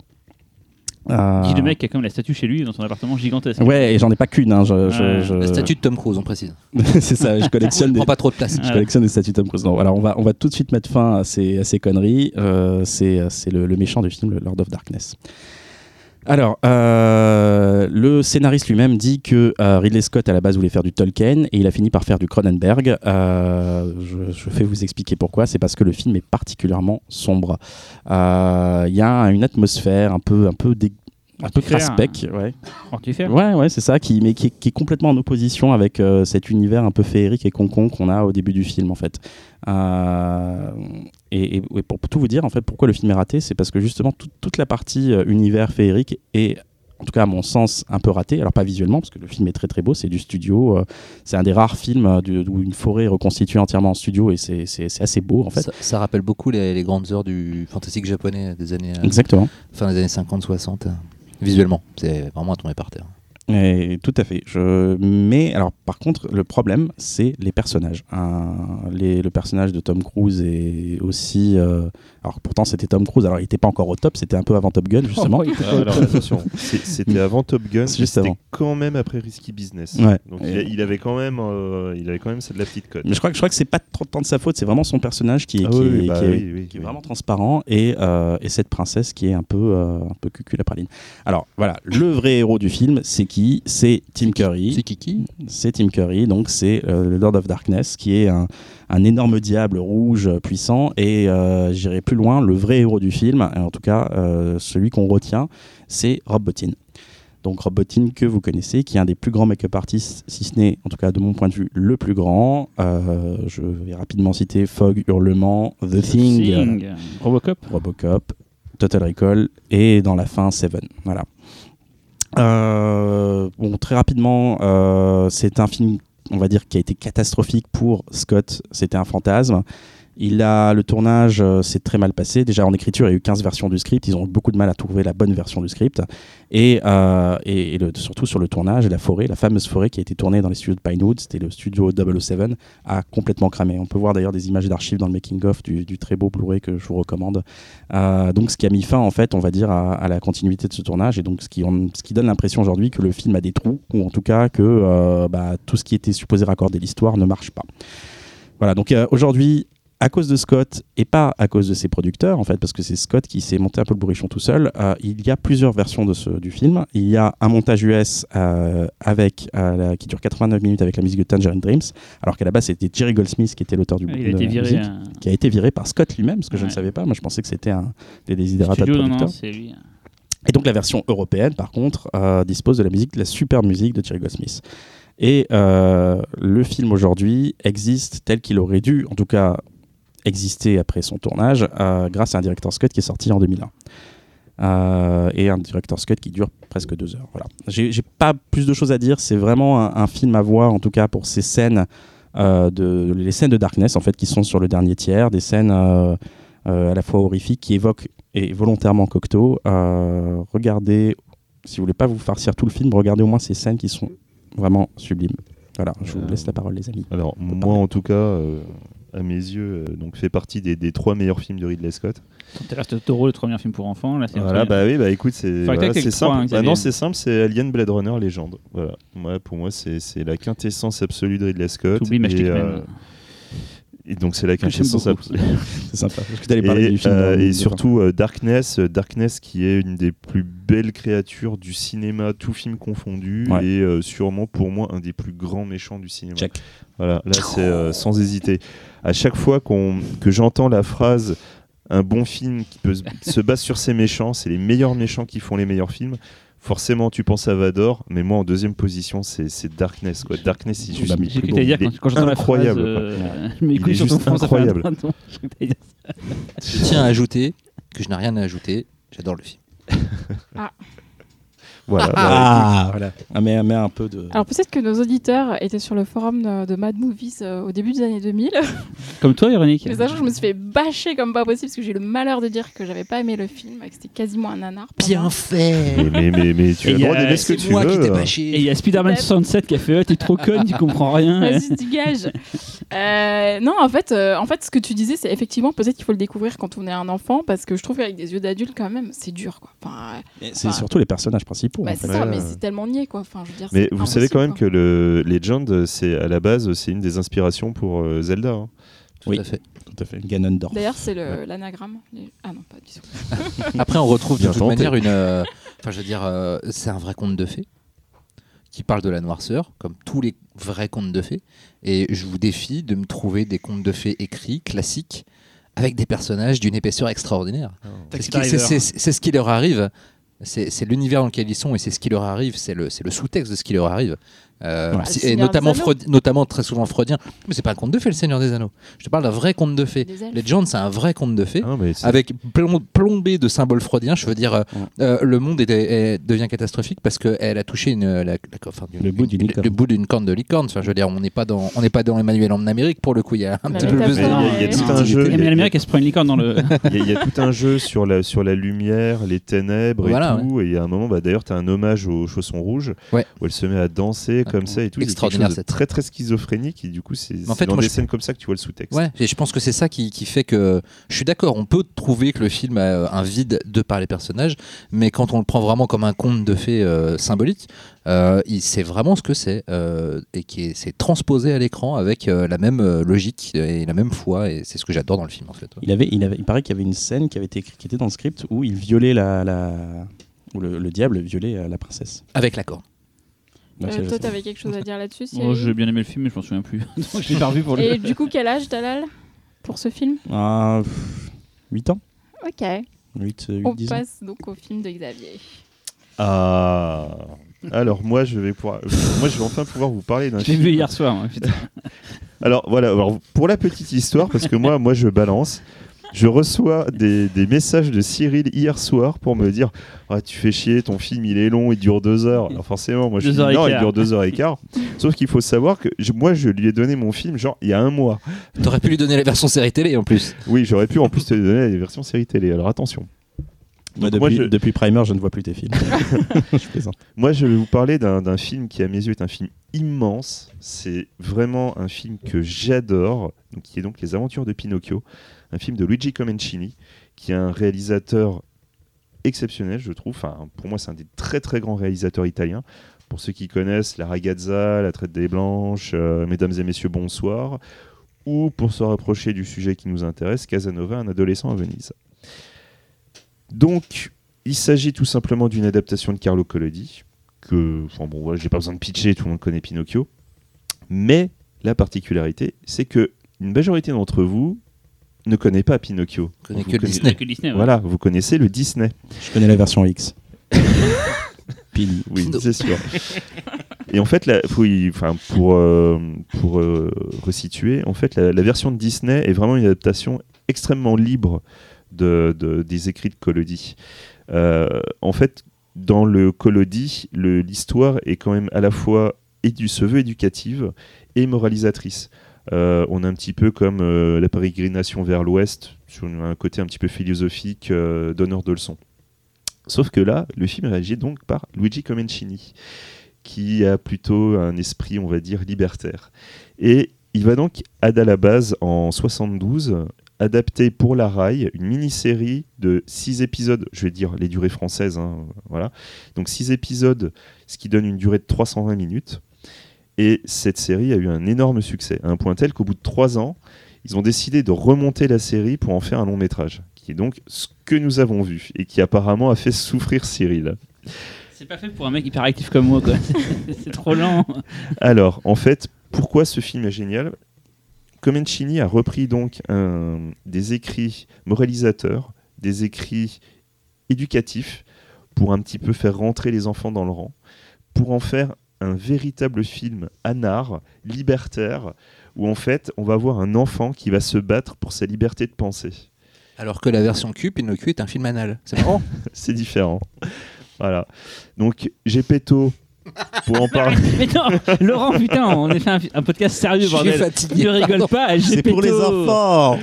B: Euh,
E: Dis le mec qui a quand même la statue chez lui dans son appartement gigantesque.
B: Ouais, et j'en ai pas qu'une. hein, je- je-
E: Ouais.
B: je-
D: La statue de Tom Cruise, on précise.
B: c'est ça. Je collectionne des,
D: Prends pas trop de place.
B: je collectionne des statues Tom Cruise. Non, voilà, on va, on va tout de suite mettre fin à ces, à ces conneries. Euh, c'est c'est le, le méchant du film, le Lord of Darkness. Alors, euh, le scénariste lui-même dit que euh, Ridley Scott à la base voulait faire du Tolkien et il a fini par faire du Cronenberg. Euh, je, je vais vous expliquer pourquoi. C'est parce que le film est particulièrement sombre. Il y a une atmosphère un peu, un peu, un peu
E: Mortifère.
B: craspec. Ouais.
E: Mortifère.
B: Ouais, ouais, c'est ça, qui, mais qui, est- qui est complètement en opposition avec euh, cet univers un peu féerique et concon qu'on a au début du film, en fait. Euh, et, et- et pour tout vous dire, en fait, pourquoi le film est raté, c'est parce que justement tout- toute la partie euh, univers féerique est, en tout cas à mon sens, un peu ratée. Alors pas visuellement, parce que le film est très très beau, c'est du studio, euh, c'est un des rares films euh, du- où une forêt est reconstituée entièrement en studio et c'est assez beau, en fait.
D: Ça, ça rappelle beaucoup les, les grandes heures du fantastique japonais des années, euh,
B: Exactement.
D: fin des années 50-60. Visuellement, c'est vraiment à tomber par terre.
B: Et tout à fait. Mais alors, par contre, le problème, c'est les personnages. Les- Le personnage de Tom Cruise est aussi. euh, Alors, pourtant, c'était Tom Cruise. Alors, il n'était pas encore au top. C'était un peu avant Top Gun, justement.
E: Oh, il-
C: Ah, alors attention, c'est- c'était avant Top Gun, c'était quand même après Risky Business.
B: Ouais.
C: Donc il, a- il avait quand même, euh, il avait quand même de la petite cote.
B: Mais je crois, que- je crois que c'est pas trop tant de sa faute. C'est vraiment son personnage qui est, qui qui qui vraiment transparent et, euh, et cette princesse qui est un peu, euh, un peu cucul la praline. Alors, voilà. Le vrai héros du film, c'est qui? C'est Tim Curry.
D: C'est Kiki
B: c'est Tim Curry, donc c'est euh, le Lord of Darkness, qui est un, un énorme diable rouge puissant. Et euh, j'irai plus loin, le vrai héros du film, et en tout cas euh, celui qu'on retient, c'est Rob Bottin. Donc Rob Bottin que vous connaissez, qui est un des plus grands make-up artists, si ce n'est, en tout cas de mon point de vue, le plus grand. Euh, je vais rapidement citer Fog, Hurlement, The Thing,
E: Thing. Robocop.
B: Robocop, Total Recall et dans la fin Seven. Voilà. Euh, bon, très rapidement, c'est un film, on va dire, qui a été catastrophique pour Scott. C'était un fantasme. Il a le tournage, euh, s'est très mal passé. Déjà en écriture, il y a eu 15 versions du script. Ils ont beaucoup de mal à trouver la bonne version du script. Et, euh, surtout sur le tournage, la forêt, la fameuse forêt qui a été tournée dans les studios de Pinewood, c'était le studio 007, a complètement cramé. On peut voir d'ailleurs des images d'archives dans le making-of du, du très beau Blu-ray que je vous recommande. Euh, donc ce qui a mis fin, en fait, on va dire, à, la continuité de ce tournage. Et donc ce qui, donne l'impression aujourd'hui que le film a des trous, ou en tout cas que euh, bah, tout ce qui était supposé raccorder l'histoire ne marche pas. Voilà, donc aujourd'hui, à cause de Scott et pas à cause de ses producteurs, en fait, parce que c'est Scott qui s'est monté un peu le bourrichon tout seul, euh, il y a plusieurs versions de ce, du film. Il y a un montage US euh, avec, euh, la- qui dure 89 minutes avec la musique de Tangerine Dreams, alors qu'à la base c'était Jerry Goldsmith qui était l'auteur du
E: Il a été viré.
B: musique, qui a été viré par Scott lui-même, ce que je ne savais pas. Moi je pensais que c'était un des desiderata de
E: Studio, non, non,
B: producteur.
E: c'est lui.
B: Et donc la version européenne, par contre, dispose de la musique, de la super musique de Jerry Goldsmith. Et le film aujourd'hui existe tel qu'il aurait dû, en tout cas exister après son tournage, euh, grâce à un directeur Scott qui est sorti en 2001. Euh, et un directeur Scott qui dure presque deux heures. Voilà. J'ai pas plus de choses à dire. C'est vraiment un, un film à voir, en tout cas pour ces scènes, euh, de, les scènes de Darkness en fait, qui sont sur le dernier tiers, des scènes euh, à la fois horrifiques qui évoquent et volontairement Cocteau. Regardez, si vous voulez pas vous farcir tout le film, regardez au moins ces scènes qui sont vraiment sublimes. Voilà, je vous laisse la parole, les amis.
C: Alors moi en tout cas, à mes yeux, euh, donc fait partie des, des trois meilleurs films de Ridley Scott.
E: Terrestre Taureau, le premier film pour enfants. Là,
C: Voilà, bah oui, bah écoute, c'est voilà,
E: trois, hein,
C: simple. Bah non, c'est simple, c'est Alien Blade Runner Légende. Voilà. Moi, pour moi, c'est la quintessence absolue de Ridley Scott.
E: T'oublies Man.
C: Euh, et donc c'est la quintessence absolue.
B: C'est sympa. Parce que parler
C: Et,
B: du film.
C: euh, et surtout euh, Darkness, euh, Darkness qui est une des plus belles créatures du cinéma, tout film confondu,
B: Ouais.
C: et euh, sûrement pour moi un des plus grands méchants du cinéma.
B: Check.
C: Voilà, là c'est euh, sans hésiter. À chaque fois qu'on que j'entends la phrase un bon film qui peut se, se base sur ses méchants, c'est les meilleurs méchants qui font les meilleurs films. Forcément, tu penses à Vador, mais moi en deuxième position, c'est c'est Darkness. Quoi. Darkness, il juste,
B: Bah,
E: dire quand, quand la
C: incroyable,
E: phrase, euh,
C: Il est juste incroyable.
E: Je
D: tiens à ajouter que je n'ai rien à ajouter. J'adore le film.
C: Voilà.
B: Ah, voilà. Ah, mais, mais un peu de.
A: Alors peut-être que nos auditeurs étaient sur le forum de, de Mad Movies euh, au début des années 2000.
E: Comme toi, Véronique.
A: Mais sachant que je me suis fait bâcher comme pas possible parce que j'ai eu le malheur de dire que j'avais pas aimé le film et que c'était quasiment un nanar. moi.
D: fait
C: mais, mais, mais, mais tu
E: Et
C: as le droit d'aimer ce que
D: C'est
C: tu
D: moi
C: veux.
D: qui t'ai
C: euh.
D: bâché.
E: Et il y a Spider-Man
A: Peut-être.
E: 67 qui a fait oh, T'es trop conne, tu comprends rien.
A: Vas-y, dégage. Euh, non, en fait, euh, en fait, ce que tu disais, c'est effectivement peut-être qu'il faut le découvrir quand on est un enfant, parce que je trouve qu'avec des yeux d'adulte, quand même, c'est dur, quoi. Enfin,
B: C'est
A: Enfin,
B: surtout les personnages principaux.
A: Bah,
B: en
A: c'est ça,
C: Ouais,
A: mais c'est tellement niais, quoi. Enfin, je veux dire,
C: Mais vous savez quand même que le Legend, c'est à la base, c'est une des inspirations pour euh, Zelda. hein.
D: Tout
B: Oui.
D: à fait.
B: Tout à fait. Ganondorf.
A: D'ailleurs, c'est l'anagramme. Les- Ah non, pas du tout.
D: Après, on retrouve de
C: Bien
D: toute manière une. euh, Enfin, je veux dire, euh, c'est un vrai conte de fées qui parle de la noirceur, comme tous les vrais contes de fées. Et je vous défie de me trouver des contes de fées écrits, classiques, avec des personnages d'une épaisseur extraordinaire. C'est ce, c'est- c'est ce qui leur arrive. C'est l'univers dans lequel ils sont et c'est ce qui leur arrive. C'est le, c'est le sous-texte de ce qui leur arrive. Euh,
B: Ouais.
D: si-
A: Le
D: et notamment. Freud- notamment très souvent freudien. Mais c'est pas un conte de fées, le Seigneur des Anneaux. Je te parle d'un vrai conte de fées. Legend, c'est un vrai conte de fées
C: Ah,
D: avec plom- plombé de symboles freudiens. Je veux dire, euh,
B: Ouais.
D: euh, le monde est- est- devient catastrophique parce qu'elle a touché une, la- la- enfin, d'une-
B: Le bout d'une
D: une-
B: licorne.
D: le bout d'une corne de licorne. Enfin, je veux dire, on n'est pas dans, on n'est pas dans Emmanuel en Amérique pour le coup. Il y a un petit peu plus
C: il y a- tout un jeu.
E: Emmanuel Amérique, elle se prend une licorne dans le.
C: Il y, a- tout un jeu sur la, sur la lumière, les ténèbres et tout. Et il y a un moment, bah, d'ailleurs, tu as un hommage aux chaussons rouges où elle se met à danser comme ça et tout.
D: Extraordinaire, cette-
C: très très schizophrénique. Et du coup, c'est
D: en
C: c'est
D: fait,
C: dans
D: moi,
C: des
D: je-
C: scènes comme ça que tu vois le sous-texte.
D: Ouais, et je pense que c'est ça qui, qui fait que je suis d'accord. On peut trouver que le film a euh, un vide de par les personnages, mais quand on le prend vraiment comme un conte de fées euh, symbolique, euh, il sait vraiment ce que c'est euh, et qui est, c'est transposé à l'écran avec euh, la même logique et la même foi. Et c'est ce que j'adore dans le film en fait. ouais.
B: Il, avait, il, avait, il paraît qu'il y avait une scène qui avait été écrite, qui était dans le script où il violait la. la... Où le, le diable violait la princesse.
D: Avec l'accord.
B: Donc,
A: Euh,
B: c'est-
A: toi, t'avais quelque chose à dire là-dessus
E: Moi, j'ai bien aimé le film, mais je m'en souviens plus. Donc, je l'ai pas revu pour le.
A: Et du coup, quel âge, Dalal, pour ce film
B: Ah, pff, 8 ans
A: Ok.
B: 8, 8
A: On
B: 10 ans.
A: passe donc au film de Xavier.
C: Ah. Alors moi, je vais pouvoir, moi, je vais enfin pouvoir vous parler d'un
E: Je l'ai
C: film.
E: vu hier soir. moi, putain.
C: Alors voilà, alors, pour la petite histoire, parce que moi, moi je balance, je reçois des, des messages de Cyril hier soir pour me dire ah, Tu fais chier, ton film il est long, il dure deux heures. Alors forcément, moi je
E: Deux
C: dis
E: heures et
C: Non, il dure deux heures et quart. Sauf qu'il faut savoir que je- moi je lui ai donné mon film genre il y a un mois.
D: T'aurais pu lui donner la version série télé en plus.
C: Oui, j'aurais pu en plus te donner les versions série télé. Alors attention.
B: Depuis,
C: moi, je-
B: depuis Primer, je ne vois plus tes films. je plaisante.
C: Moi, je vais vous parler d'un film qui, à mes yeux, est un film immense. C'est vraiment un film que j'adore, qui est donc Les Aventures de Pinocchio, un film de Luigi Comencini, qui est un réalisateur exceptionnel, je trouve. Enfin, pour moi, c'est un des très très grands réalisateurs italiens. Pour ceux qui connaissent La Ragazza, La Traite des Blanches, euh, Mesdames et Messieurs, bonsoir, ou pour se rapprocher du sujet qui nous intéresse, Casanova, un adolescent à Venise. Donc, il s'agit tout simplement d'une adaptation de Carlo Collodi, que, enfin bon, voilà, j'ai pas besoin de pitcher, tout le monde connaît Pinocchio. Mais la particularité, c'est que une majorité d'entre vous ne connaît pas Pinocchio.
D: Connaît que le
C: connaissez-
D: Disney.
E: Que Disney. ouais.
C: Voilà, vous connaissez le Disney.
B: Je connais la version X. Pili.
C: Oui, c'est sûr. Et en fait, faut y- pour, euh, pour euh, resituer, en fait, la, la version de Disney est vraiment une adaptation extrêmement libre de, de- des écrits de Collodi. Euh, en fait, dans le Collodi, l'histoire est quand même à la fois éducative et moralisatrice. Euh, on a un petit peu comme euh, la pérégrination vers l'Ouest, sur un côté un petit peu philosophique, euh, donneur de leçons. Sauf que là, le film est réagi donc par Luigi Comencini, qui a plutôt un esprit, on va dire, libertaire. Et il va donc, à la base, en 72, adapter pour la RAI une mini-série de 6 épisodes, je vais dire les durées françaises, hein, voilà. Donc 6 épisodes, ce qui donne une durée de 320 minutes. Et cette série a eu un énorme succès, à un point tel qu'au bout de 3 ans, ils ont décidé de remonter la série pour en faire un long métrage, qui est donc ce que nous avons vu, et qui apparemment a fait souffrir Cyril.
E: C'est pas fait pour un mec hyper actif comme moi, quoi. c'est trop lent.
C: Alors, en fait, pourquoi ce film est génial? Comencini a repris donc un- des écrits moralisateurs, des écrits éducatifs, pour un petit peu faire rentrer les enfants dans le rang, pour en faire un véritable film anard, libertaire, où en fait on va voir un enfant qui va se battre pour sa liberté de penser.
D: Alors que la version Q, Pinocchio est un film anal. C'est marrant.
C: C'est différent. Voilà. Donc, Gepetto, pour en parler.
E: Mais non, Laurent, putain, on a fait un, un podcast sérieux,
D: Je suis
E: bordel.
D: fatigué,
E: Ne rigole pas,
B: C'est pour les enfants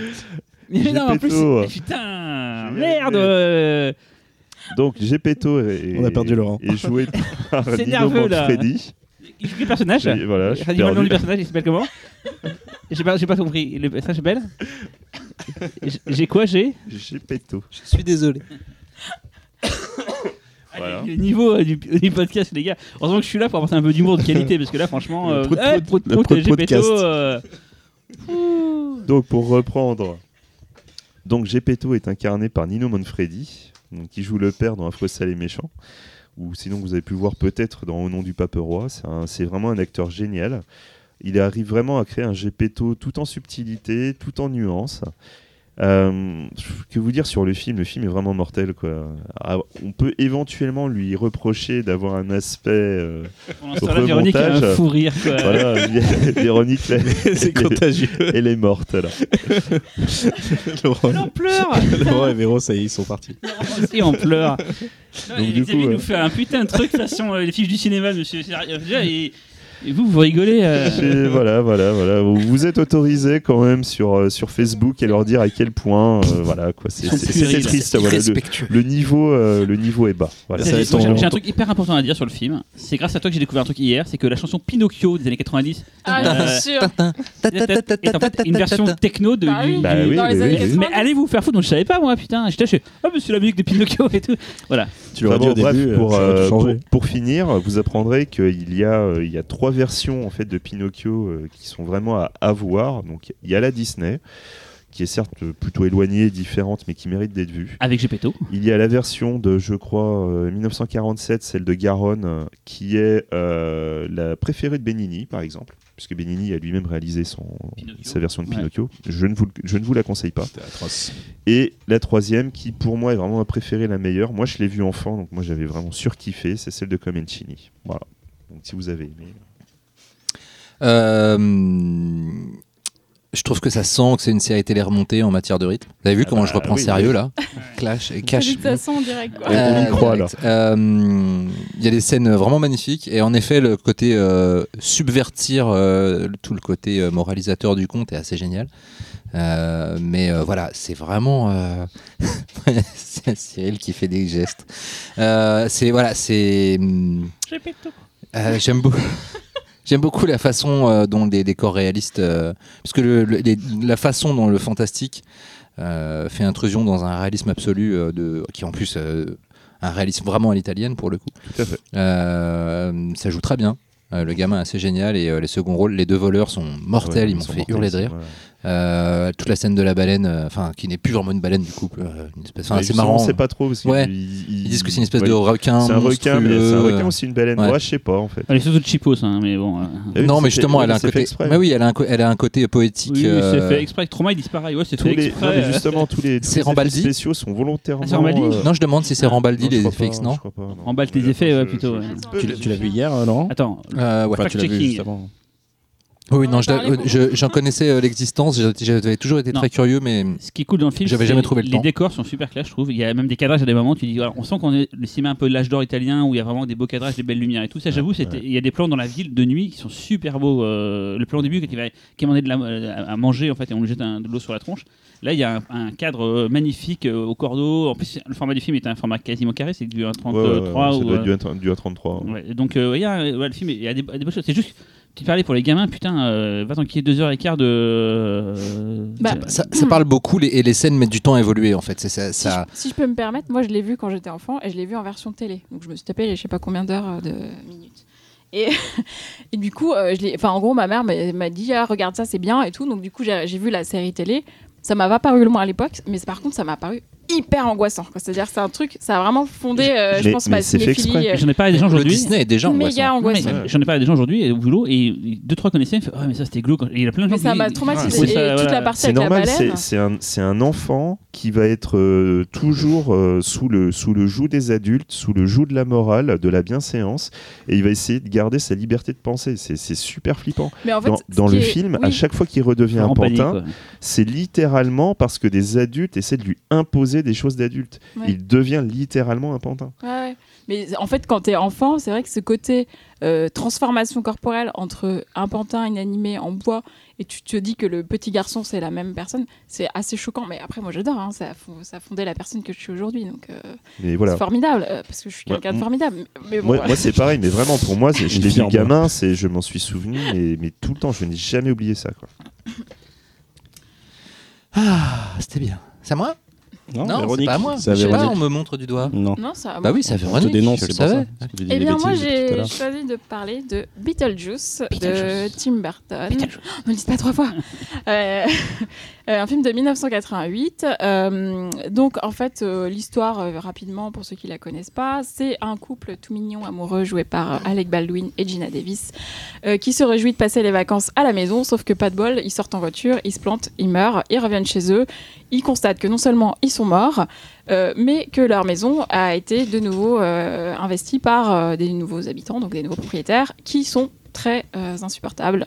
E: Mais non, en plus, putain, merde. euh,
C: Donc, Gepetto est,
B: On a perdu Laurent.
C: est joué par
E: C'est
C: Nino
E: nerveux, là. Il joue quel personnage
C: Voilà, je suis
E: Dis-moi le nom du personnage, il s'appelle comment J'ai pas, pas compris. Le personnage s'appelle J'ai- J'ai quoi J'ai
C: Gepetto.
D: Je suis désolé.
C: Voilà.
E: Le niveau euh, du, du podcast, les gars. Heureusement que je suis là pour apporter un peu d'humour de qualité parce que là, franchement. Euh,
B: prout-
E: eh,
B: prout-
E: prout-
B: le
E: prout,
B: prout-
E: Gepetto,
B: podcast.
E: euh.
C: Donc pour reprendre, donc Gepetto est incarné par Nino Manfredi, donc, qui joue le père dans Un Fossel et méchant, ou sinon vous avez pu voir peut-être dans Au nom du pape roi. C'est vraiment un acteur génial. Il arrive vraiment à créer un Gepetto tout en subtilité, tout en nuance. Euh, que vous dire sur le film? Le film est vraiment mortel. Quoi. Ah, on peut éventuellement lui reprocher d'avoir un aspect. euh,
E: Pour l'instant, là, Véronique a un fou rire. Quoi.
C: voilà, Véronique,
B: C'est contagieux.
C: elle est morte là.
B: Laurent,
E: On pleure
B: Laurent et Véro, ça y est, ils sont partis.
E: Si, on pleure. Non,
C: Donc,
E: et
C: du coup,
E: nous
C: euh,
E: fait un putain de truc façon euh, les fiches du cinéma, monsieur. Et, et vous, vous rigolez. euh,
C: Et voilà, voilà, voilà. Vous- Vous êtes autorisé quand même sur, euh, sur Facebook et leur dire à quel point, euh, voilà, quoi. C'est triste. Voilà, le,
D: Respectueux.
C: le niveau, euh, le niveau est bas. Voilà.
E: J'ai
B: ton-
E: un truc hyper important à dire sur le film. C'est grâce à toi que j'ai découvert un truc hier, c'est que la chanson Pinocchio des années 90
A: Ah,
E: Euh,
A: bien sûr.
E: est en fait une version techno de.
A: Bah oui.
C: Bah oui,
A: Dans les
C: oui,
A: années
C: oui.
A: 80.
E: Mais allez vous faire foutre, donc je savais pas moi, putain. J'étais là, je fais, ah, mais c'est la musique de Pinocchio et tout. Voilà.
B: Tu l'aurais dit au début,
C: pour, finir, vous apprendrez qu'il y, a, il y a trois versions en fait, de Pinocchio euh, qui sont vraiment à, à voir. Donc, il y a la Disney, qui est certes euh, plutôt éloignée, différente, mais qui mérite d'être vue.
E: Avec Gepetto.
C: Il y a la version de, je crois, euh, 1947, celle de Garonne, euh, qui est euh, la préférée de Benigni, par exemple, puisque Benigni a lui-même réalisé son,
E: Pinocchio.
C: sa version de
E: Ouais.
C: Pinocchio. Je, ne vous, je ne vous la conseille pas.
B: Atroce.
C: Et la troisième, qui pour moi est vraiment ma préférée, la meilleure. Moi, je l'ai vue enfant, donc moi j'avais vraiment surkiffé, c'est celle de Comencini. Voilà. Donc si vous avez aimé.
D: Euh, je trouve que ça sent que c'est une série télé remontée en matière de rythme. Vous avez vu
C: Ah
D: comment
C: bah
D: je reprends
C: oui,
D: sérieux
C: oui.
D: là Clash et cash.
A: direct. quoi.
C: On y croit,
D: direct. Euh, Il y a des scènes vraiment magnifiques et en effet le côté euh, subvertir euh, tout le côté euh, moralisateur du conte est assez génial. Euh, mais euh, voilà, c'est vraiment euh, c'est Cyril qui fait des gestes. Euh, c'est voilà, c'est euh, j'aime beaucoup. J'aime beaucoup la façon euh, dont les décors réalistes, euh, le- le- les- la façon dont le fantastique euh, fait intrusion dans un réalisme absolu, de, qui en plus un réalisme vraiment à l'italienne pour le coup.
C: Tout à fait.
D: Ça joue très bien. Le gamin est assez génial et les seconds rôles, les deux voleurs sont mortels,
C: Ouais,
D: ils m'ont fait
C: mortels,
D: hurler de rire.
C: voilà.
D: Euh, toute la scène de la baleine, euh, enfin qui n'est plus vraiment une baleine du coup, euh, une espèce- c'est marrant.
C: On sait pas trop. Parce
D: Ouais. Ils disent que c'est une espèce
C: ouais,
D: de requin.
C: C'est un requin, mais c'est un requin aussi une baleine.
D: ouais.
C: Ouais, je sais pas en fait.
E: Elle est surtout de cheapos, hein, mais bon.
C: oui,
D: non, mais justement,
C: fait-
D: elle a un côté.
C: exprès.
D: Mais oui, elle a un, co- elle a un côté poétique.
E: Oui,
D: euh,
E: c'est fait exprès. Trauma, il disparaît. Ouais, c'est fait
C: les,
E: exprès.
C: non, mais justement, tous les, spéciaux sont volontairement.
E: Ah, c'est Rambaldi
D: Non, je demande si c'est Rambaldi les effets non.
E: Rambaldi les effets, plutôt,
B: Tu l'as- vu hier, Laurent?
E: Attends,
D: ouais.
B: Tu l'as vu juste avant.
D: Oui,
A: On
D: non, je- euh,
A: beaucoup.
D: je- j'en connaissais euh, l'existence, j'avais- toujours été
E: Non.
D: très curieux, mais
E: Ce qui est cool dans le film,
D: J'avais
E: c'est
D: jamais trouvé le
E: les
D: temps.
E: décors sont super clairs, je trouve. Il y a même des cadrages à des moments, tu dis, voilà, on sent qu'on est le cinéma un peu de l'âge d'or italien où il y a vraiment des beaux cadrages, des belles lumières et tout. Ça, j'avoue, c'était- il y a des plans dans la ville de nuit qui sont super beaux. Euh, le plan au début qui va qui demandait de la, à manger en fait et on lui jette un- de l'eau sur la tronche. Là, il y a un, un cadre magnifique euh, au cordeau. En plus, le format du film est un format quasiment carré, c'est du
C: Ouais, ouais,
E: 1.33
C: ouais, ça
E: ou.
C: doit être
E: euh,
C: du A- du A33. ouais.
E: Ouais, donc euh, il y a, ouais, le film il y a des, des bonnes choses. C'est juste, tu parlais pour les gamins, putain, euh, va t'enquiller deux heures et quart de. euh,
A: Bah,
D: ça, ça parle beaucoup les- et les scènes mettent du temps à évoluer en fait. C'est ça.
A: Si,
D: ça-
A: je, si je peux me permettre, moi je l'ai vu quand j'étais enfant et je l'ai vu en version télé. Donc je me suis tapé les je sais pas combien d'heures euh, de minutes. Et, et du coup, euh, je l'ai- enfin en gros, ma mère m'a m'a dit ah, regarde ça, c'est bien et tout. Donc du coup, j'ai j'ai vu la série télé. Ça m'a pas paru loin à l'époque, mais par contre, ça m'a paru hyper angoissant. C'est-à-dire, c'est un truc, ça a vraiment fondé, euh, je
C: Mais-
A: pense,
C: mais
A: ma
C: c'est fait
A: cinéphilie.
C: exprès.
A: euh,
E: J'en ai parlé à des gens aujourd'hui.
D: Disney est déjà
A: méga
D: angoissant.
A: Angoissant.
E: J'en ai parlé à des gens aujourd'hui et au boulot et deux trois connaissaient. ils me font, Ouais, mais ça c'était glauque. Et il y a plein de gens
A: Mais ça m'a traumatisé.
E: Ouais,
A: Et
E: ça,
A: toute
E: voilà.
A: la partie
C: C'est
A: avec la
C: normal,
A: baleine.
C: c'est un, c'est un enfant qui va être euh, toujours euh, sous, le, sous le joug des adultes, sous le joug de la morale, de la bienséance, et il va essayer de garder sa liberté de penser. C'est super flippant.
A: Mais en fait,
C: Dans, le
A: est-
C: film, à chaque fois qu'il redevient un pantin, c'est littéralement parce que des adultes essaient de lui imposer des choses d'adultes.
A: Ouais.
C: Il devient littéralement un pantin.
A: Ouais, ouais. Mais en fait, quand t'es enfant, c'est vrai que ce côté euh, transformation corporelle entre un pantin inanimé en bois et tu te dis que le petit garçon c'est la même personne, c'est assez choquant. Mais après, moi j'adore, hein, ça, ça a fondé la personne que je suis aujourd'hui, donc euh,
C: voilà.
A: c'est formidable euh, parce que je suis quelqu'un de formidable. Mais, mais bon,
C: Moi,
A: voilà.
C: moi, c'est pareil, mais vraiment pour moi, je l'ai vu gamin, c'est, je m'en suis souvenu, mais, mais tout le temps, je n'ai jamais oublié ça. Quoi.
D: Ah, c'était bien. C'est à moi? Non, c'est
B: Véronique,
D: pas à moi.
B: c'est
D: Je sais pas, on me montre du doigt.
B: Non.
A: non, ça.
D: Bah oui, ça fait
B: On te dénonce,
D: je
B: c'est
D: le savais.
A: Eh bien, moi, j'ai choisi de parler de Beetlejuice, de. Tim Burton. Ne le dites pas trois fois. Euh, euh, un film de 1988. Euh, donc, en fait, euh, l'histoire, euh, rapidement, pour ceux qui la connaissent pas, c'est un couple tout mignon, amoureux, joué par Alec Baldwin et Gina Davis, euh, qui se réjouit de passer les vacances à la maison, sauf que pas de bol, ils sortent en voiture, ils se plantent, ils meurent, ils reviennent chez eux, ils constatent que non seulement ils sont morts, euh, mais que leur maison a été de nouveau euh, investie par euh, des nouveaux habitants, donc des nouveaux propriétaires, qui sont très insupportables.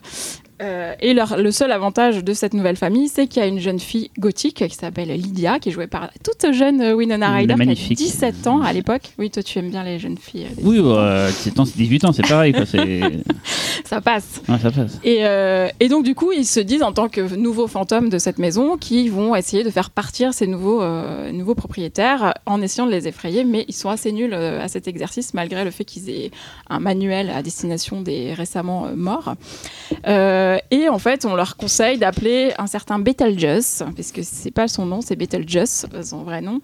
A: Euh, et leur- le seul avantage de cette nouvelle famille, c'est qu'il y a une jeune fille gothique qui s'appelle Lydia, qui est jouée par toute jeune Winona Ryder, qui a
E: magnifique.
A: 17 ans à l'époque. Oui, toi, tu aimes bien les jeunes filles. euh,
E: Oui,
A: 17 ans.
E: bah, 17 ans, c'est 18 ans, c'est pareil. Quoi.
A: Ça passe.
E: Ouais, ça passe.
A: Et, euh, et donc du coup, ils se disent en tant que nouveaux fantômes de cette maison qu'ils vont essayer de faire partir ces nouveaux, nouveaux propriétaires en essayant de les effrayer, mais ils sont assez nuls à cet exercice malgré le fait qu'ils aient un manuel à destination des récemment morts. Euh, et en fait, on leur conseille d'appeler un certain Betelgeuse, puisque c'est pas son nom, c'est Betelgeuse, son vrai nom.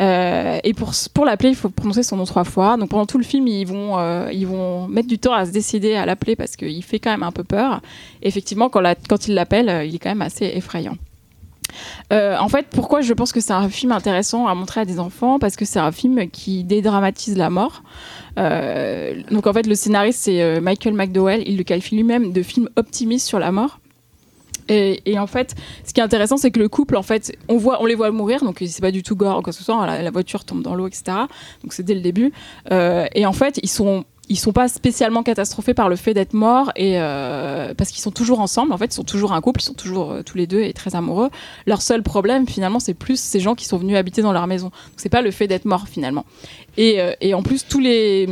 A: Euh, et pour, pour l'appeler, il faut prononcer son nom trois fois. Donc pendant tout le film, ils vont, euh, ils vont mettre du temps à se décider à l'appeler parce qu'il fait quand même un peu peur. Et effectivement, quand, la- quand il l'appelle, euh, il est quand même assez effrayant. Euh, en fait, pourquoi je pense que c'est un film intéressant à montrer à des enfants? Parce que c'est un film qui dédramatise la mort. Euh, donc en fait, le scénariste, c'est euh, Michael McDowell. Il le qualifie lui-même de film optimiste sur la mort. Et, en fait, ce qui est intéressant, c'est que le couple, en fait, on, les voit mourir, donc c'est pas du tout gore ou quoi que ce soit, la, la voiture tombe dans l'eau, etc. Donc c'est dès le début. Et en fait, ils sont, ils sont pas spécialement catastrophés par le fait d'être morts, et, euh, parce qu'ils sont toujours ensemble, en fait, ils sont toujours un couple, ils sont toujours euh, tous les deux et très amoureux. Leur seul problème, finalement, c'est plus ces gens qui sont venus habiter dans leur maison. C'est pas le fait d'être mort, finalement. Et, euh, et en plus, toutes les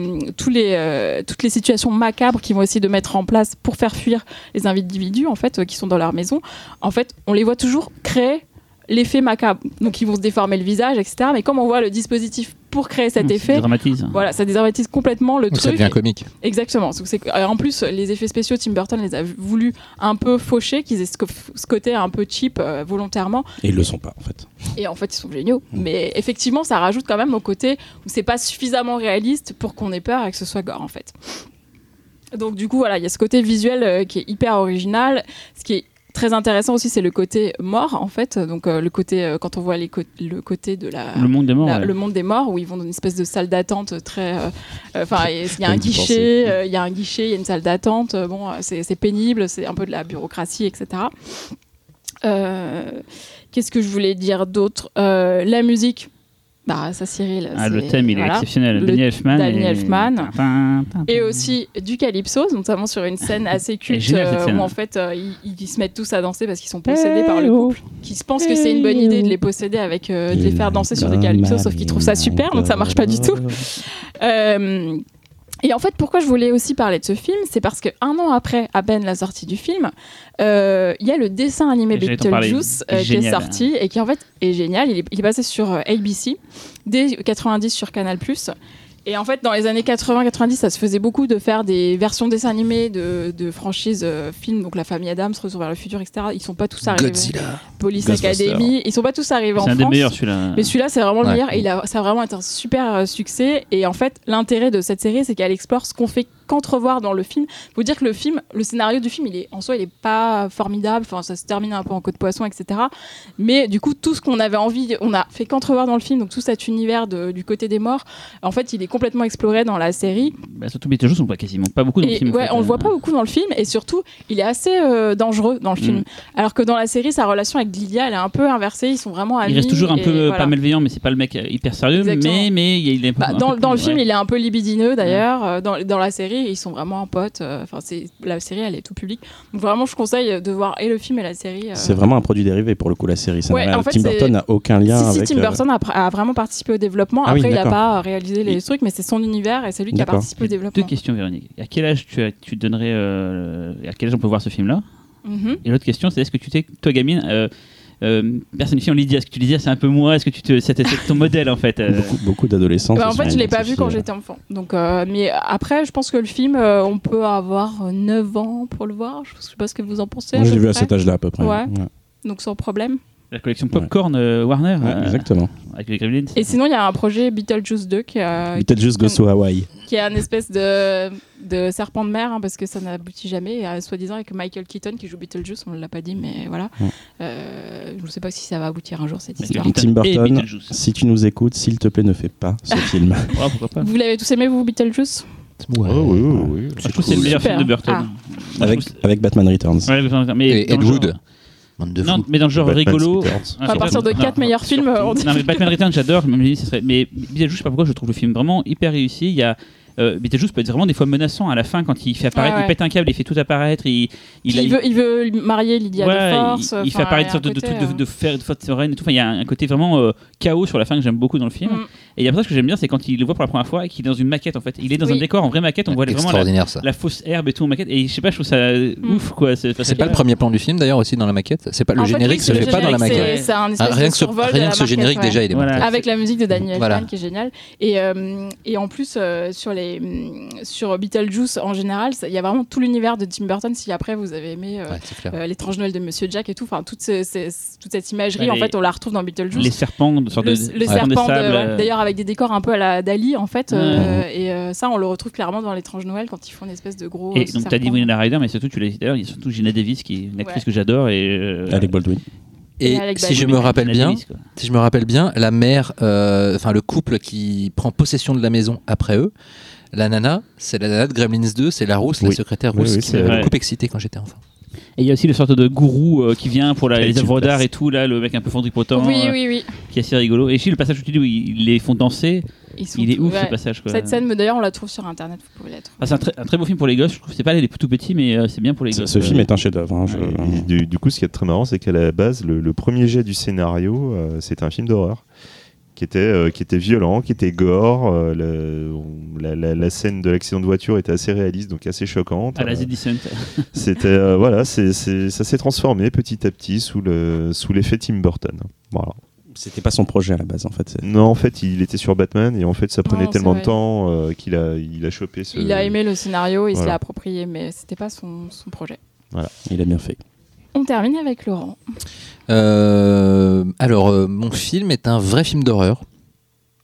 A: situations macabres qu'ils vont essayer de mettre en place pour faire fuir les individus en fait, qui sont dans leur maison, en fait, on les voit toujours créer l'effet macabre. Donc ils vont se déformer le visage, etc. Mais comme on voit le dispositif pour créer cet
E: Ça
A: effet,
E: dramatise.
A: voilà, ça dédramatise complètement le
D: Donc ça
A: truc.
D: devient comique.
A: Exactement. En plus, les effets spéciaux, Tim Burton les a voulu un peu faucher, qu'ils aient ce, côté un peu cheap euh, volontairement.
B: Et ils le sont pas, en fait.
A: Et en fait, ils sont géniaux. Mais effectivement, ça rajoute quand même au côté où c'est pas suffisamment réaliste pour qu'on ait peur et que ce soit gore, en fait. Donc, du coup, voilà, il y a ce côté visuel euh, qui est hyper original. Ce qui est très intéressant aussi, c'est le côté mort, en fait. Donc, euh, le côté, euh, quand on voit les le côté de la.
E: Le monde des morts.
A: la-
E: ouais.
A: le monde des morts où ils vont dans une espèce de salle d'attente très euh, euh, enfin il y a un guichet il y a un guichet il y a une salle d'attente bon c'est pénible c'est un peu de la bureaucratie etc qu'est-ce que je voulais dire d'autre? La musique bah ça Cyril
E: Ah, le thème, il est
A: voilà.
E: exceptionnel.
A: Le-
E: Danny Elfman.
A: Danny
E: et-
A: Elfman. Et aussi du calypso, notamment sur une scène assez culte euh,
E: scène.
A: où en fait euh, ils, ils se mettent tous à danser parce qu'ils sont possédés par le couple, qui se pensent que c'est une bonne idée de les posséder avec euh, de les faire danser sur des calypsos, sauf qu'ils trouvent ça super, donc ça marche pas du tout. Et en fait, pourquoi je voulais aussi parler de ce film, c'est parce que un an après, à peine la sortie du film, euh, il y a le dessin animé. Beetlejuice euh, qui est sorti et qui en fait est génial. Il est, il est passé sur ABC dès 90 sur Canal+. Et en fait, dans les années 80-90, ça se faisait beaucoup de faire des versions dessins animés de, de franchises euh, films, donc La Famille Adams, Retour vers le futur, etc. Ils sont pas tous arrivés.
D: Godzilla.
A: Police. Academy, ils sont pas tous arrivés en
E: C'est un
A: France.
E: des meilleurs celui-là.
A: Mais celui-là, c'est vraiment le
D: Ouais.
A: meilleur et il a, ça a vraiment été un super euh, succès. Et en fait, l'intérêt de cette série, c'est qu'elle explore ce qu'on fait qu'entrevoir dans le film. Faut dire que le film, le scénario du film, il est en soi, il est pas formidable. Enfin, ça se termine un peu en queue de poisson, etc. Mais du coup, tout ce qu'on avait envie, on a fait qu'entrevoir dans le film. Donc tout cet univers de- du côté des morts, en fait, il est complètement exploré dans la série.
E: Bah, surtout Beetlejuice, on voit quasiment pas beaucoup dans le
A: Et
E: film. en
A: ouais,
E: fait.
A: on le voit
E: Euh,
A: pas beaucoup dans le film et surtout, il est assez euh, dangereux dans le film.
E: Mm.
A: Alors que dans la série, sa relation avec Lydia, elle est un peu inversée. Ils sont vraiment amis.
E: Il reste toujours un peu euh,
A: voilà.
E: pas malveillant, mais c'est pas le mec hyper sérieux.
A: Exactement.
E: Mais, mais il est
A: Bah, dans, le film,
E: ouais.
A: il est un peu libidineux d'ailleurs. Dans, dans la série, série et ils sont vraiment en potes. euh, Enfin, c'est la série, elle est tout public. Donc vraiment, je conseille de voir et le film et la série. euh.
B: C'est vraiment un produit dérivé pour le coup, la série. Ça n'a
A: Ouais,
B: rien-
A: en fait,
B: Tim Burton n'a aucun lien
A: si, si,
B: avec.
A: Tim
B: euh,
A: Burton a, a vraiment participé au développement.
B: Ah oui,
A: Après, il n'a pas réalisé les
E: Il-
A: trucs, mais c'est son univers et c'est lui qui a participé au
E: Deux
A: développement.
E: questions, Véronique. À quel âge tu, as- tu donnerais. euh, à quel âge on peut voir ce film-là?
A: Mhm.
E: Et l'autre question, c'est est-ce que tu t'es, toi, gamine, euh, euh, personnifié en Lydia Est-ce que tu Lydia, c'est un peu moi Est-ce que tu te, c'était, c'est ton modèle en fait euh,
B: Beaucoup, beaucoup d'adolescents.
A: Bah, en fait, je l'ai pas vu quand j'étais enfant. Donc, euh, mais après, je pense que le film, euh, on peut avoir euh, 9 ans pour le voir. Je sais pas ce que vous en pensez.
B: Moi, je l'ai vu à cet âge-là à peu près.
A: Ouais. Donc sans problème.
E: La collection Popcorn euh, Warner
B: Ouais,
E: euh,
B: exactement.
E: avec les Gremlins.
A: Et sinon, il y a un projet Beetlejuice 2 qui, a-
B: Beetlejuice Goes to Hawaii.
A: qui est un espèce de, de serpent de mer hein, parce que ça n'aboutit jamais. Et, euh, Soi-disant avec Michael Keaton qui joue Beetlejuice, on ne l'a pas dit, mais voilà.
B: Ouais.
A: Euh, je ne sais pas si ça va aboutir un jour cette
E: Michael
A: histoire.
E: Keaton
B: Tim Burton. Si tu nous écoutes, s'il te plaît, ne fais pas ce film.
E: Oh, pourquoi pas
A: Vous l'avez tous aimé, vous, Beetlejuice?
D: Ouais.
C: Oh, oui, oui, oui.
E: Je trouve que c'est le meilleur
A: Super.
E: film de Burton.
A: Ah.
B: Avec, Batman Returns.
E: Ouais, mais
D: Et Ed Wood.
E: genre- Non,
D: fous.
E: mais dans le genre
C: Batman
E: rigolo. Ah,
A: À partir de
E: non,
A: 4 meilleurs films, on dit-
E: Non, mais Batman Returns, j'adore. Ce serait... Mais Beetlejuice, je sais pas pourquoi, je trouve le film vraiment hyper réussi. Il y a. Euh, Beetlejuice peut être vraiment des fois menaçant à la fin quand il fait apparaître,
A: ouais.
E: il pète un câble, il fait tout apparaître, il,
A: Il,
E: a-
A: veut, il veut marier Lydia
E: Ouais,
A: de force.
E: il, il fait apparaître une sorte de, de
A: côté,
E: truc de, de fer, de foraine et tout. Enfin, il y a un, un côté vraiment euh, chaos sur la fin que j'aime beaucoup dans le film.
A: Mm.
E: Et il y a ça ce que j'aime bien, c'est quand il le voit pour la première fois et qu'il est dans une maquette en fait. Il est dans un décor en vraie maquette, on voit vraiment la,
D: Extraordinaire ça.
E: la fausse herbe et tout en maquette. Et je sais pas, je trouve ça ouf quoi. C'est
D: pas le premier plan du film d'ailleurs aussi dans la maquette. C'est pas le
A: En fait,
D: générique
A: oui,
D: se
A: le
D: fait pas dans la
A: générique,
D: maquette.
A: un
D: Ah, rien que ce, rien
A: la
D: que ce
A: maquette,
D: générique
A: ouais.
D: déjà il est
E: Voilà.
A: Avec la musique de Daniel
D: Voilà.
A: Elfman qui est géniale. Et, euh, et en plus, euh, sur, les, sur Beetlejuice en général, il y a vraiment tout l'univers de Tim Burton. Si après vous avez aimé euh, L'étrange Noël de Monsieur Jack et tout, enfin, toute, cette imagerie, en
E: les-
A: fait, on la retrouve dans Beetlejuice.
E: Les serpents, de sorte
A: le,
E: de,
A: le
E: de
A: serpent, d'ailleurs avec des décors un peu à la Dali en fait, euh, et euh, ça on le retrouve clairement dans l'étrange Noël quand ils font une espèce de gros.
E: Et
A: euh,
E: donc, tu as dit. Winona Ryder, mais surtout, tu l'as dit l'heure, il y a surtout Gina Davis, qui est une actrice
A: Ouais.
E: que j'adore. Et, euh,
B: Alec Baldwin.
D: Et si je
A: Baldwin.
D: me rappelle bien,
E: Davis,
D: si je me rappelle bien, la mère, euh, enfin le couple qui prend possession de la maison après eux, la nana, c'est la nana de Gremlins 2, c'est la rousse, la
B: Oui.
D: secrétaire
C: Oui,
D: rousse
C: oui,
D: qui
C: c'est
D: m'avait
E: vrai.
D: beaucoup excité quand j'étais enfant.
E: Et il y a aussi le sorte de gourou euh, qui vient pour la- les œuvres d'art et tout, là, le mec un peu fondripotent,
A: Oui,
E: euh,
A: oui, oui.
E: qui est assez rigolo. Et si le passage où tu dis où ils les font danser,
A: Ils sont
E: il est ouf
A: ouais.
E: ce passage. Quoi.
A: Cette scène, mais d'ailleurs, on la trouve sur internet, vous pouvez la trouver.
E: Ah, c'est un, très- un très beau film pour les gosses, je trouve. C'est pas les tout petits, mais euh, c'est bien pour les
B: Ce,
E: gosses.
B: ce
E: euh.
B: film est un chef-d'œuvre. hein, je-
C: Et du, du coup, ce qui est très marrant, c'est qu'à la base, le, le premier jet du scénario, euh, c'était un film d'horreur qui était, euh, qui était violent, qui était gore. euh, le- la, la- la scène de l'accident de voiture était assez réaliste, donc assez choquante.
E: À la
C: Euh. C'était euh, voilà, c'est c'est- ça s'est transformé petit à petit sous le sous l'effet Tim Burton. Voilà.
B: C'était pas son projet à la base en fait.
C: Non, en fait, il était sur Batman et en fait, ça prenait
A: Non,
C: tellement de temps euh, qu'il a il a chopé ce.
A: Il a aimé le scénario, il se
C: Voilà.
A: l'a approprié, mais c'était pas son, son projet.
B: Il a bien fait.
A: On termine avec Laurent.
D: Euh, alors, euh, mon film est un vrai film d'horreur.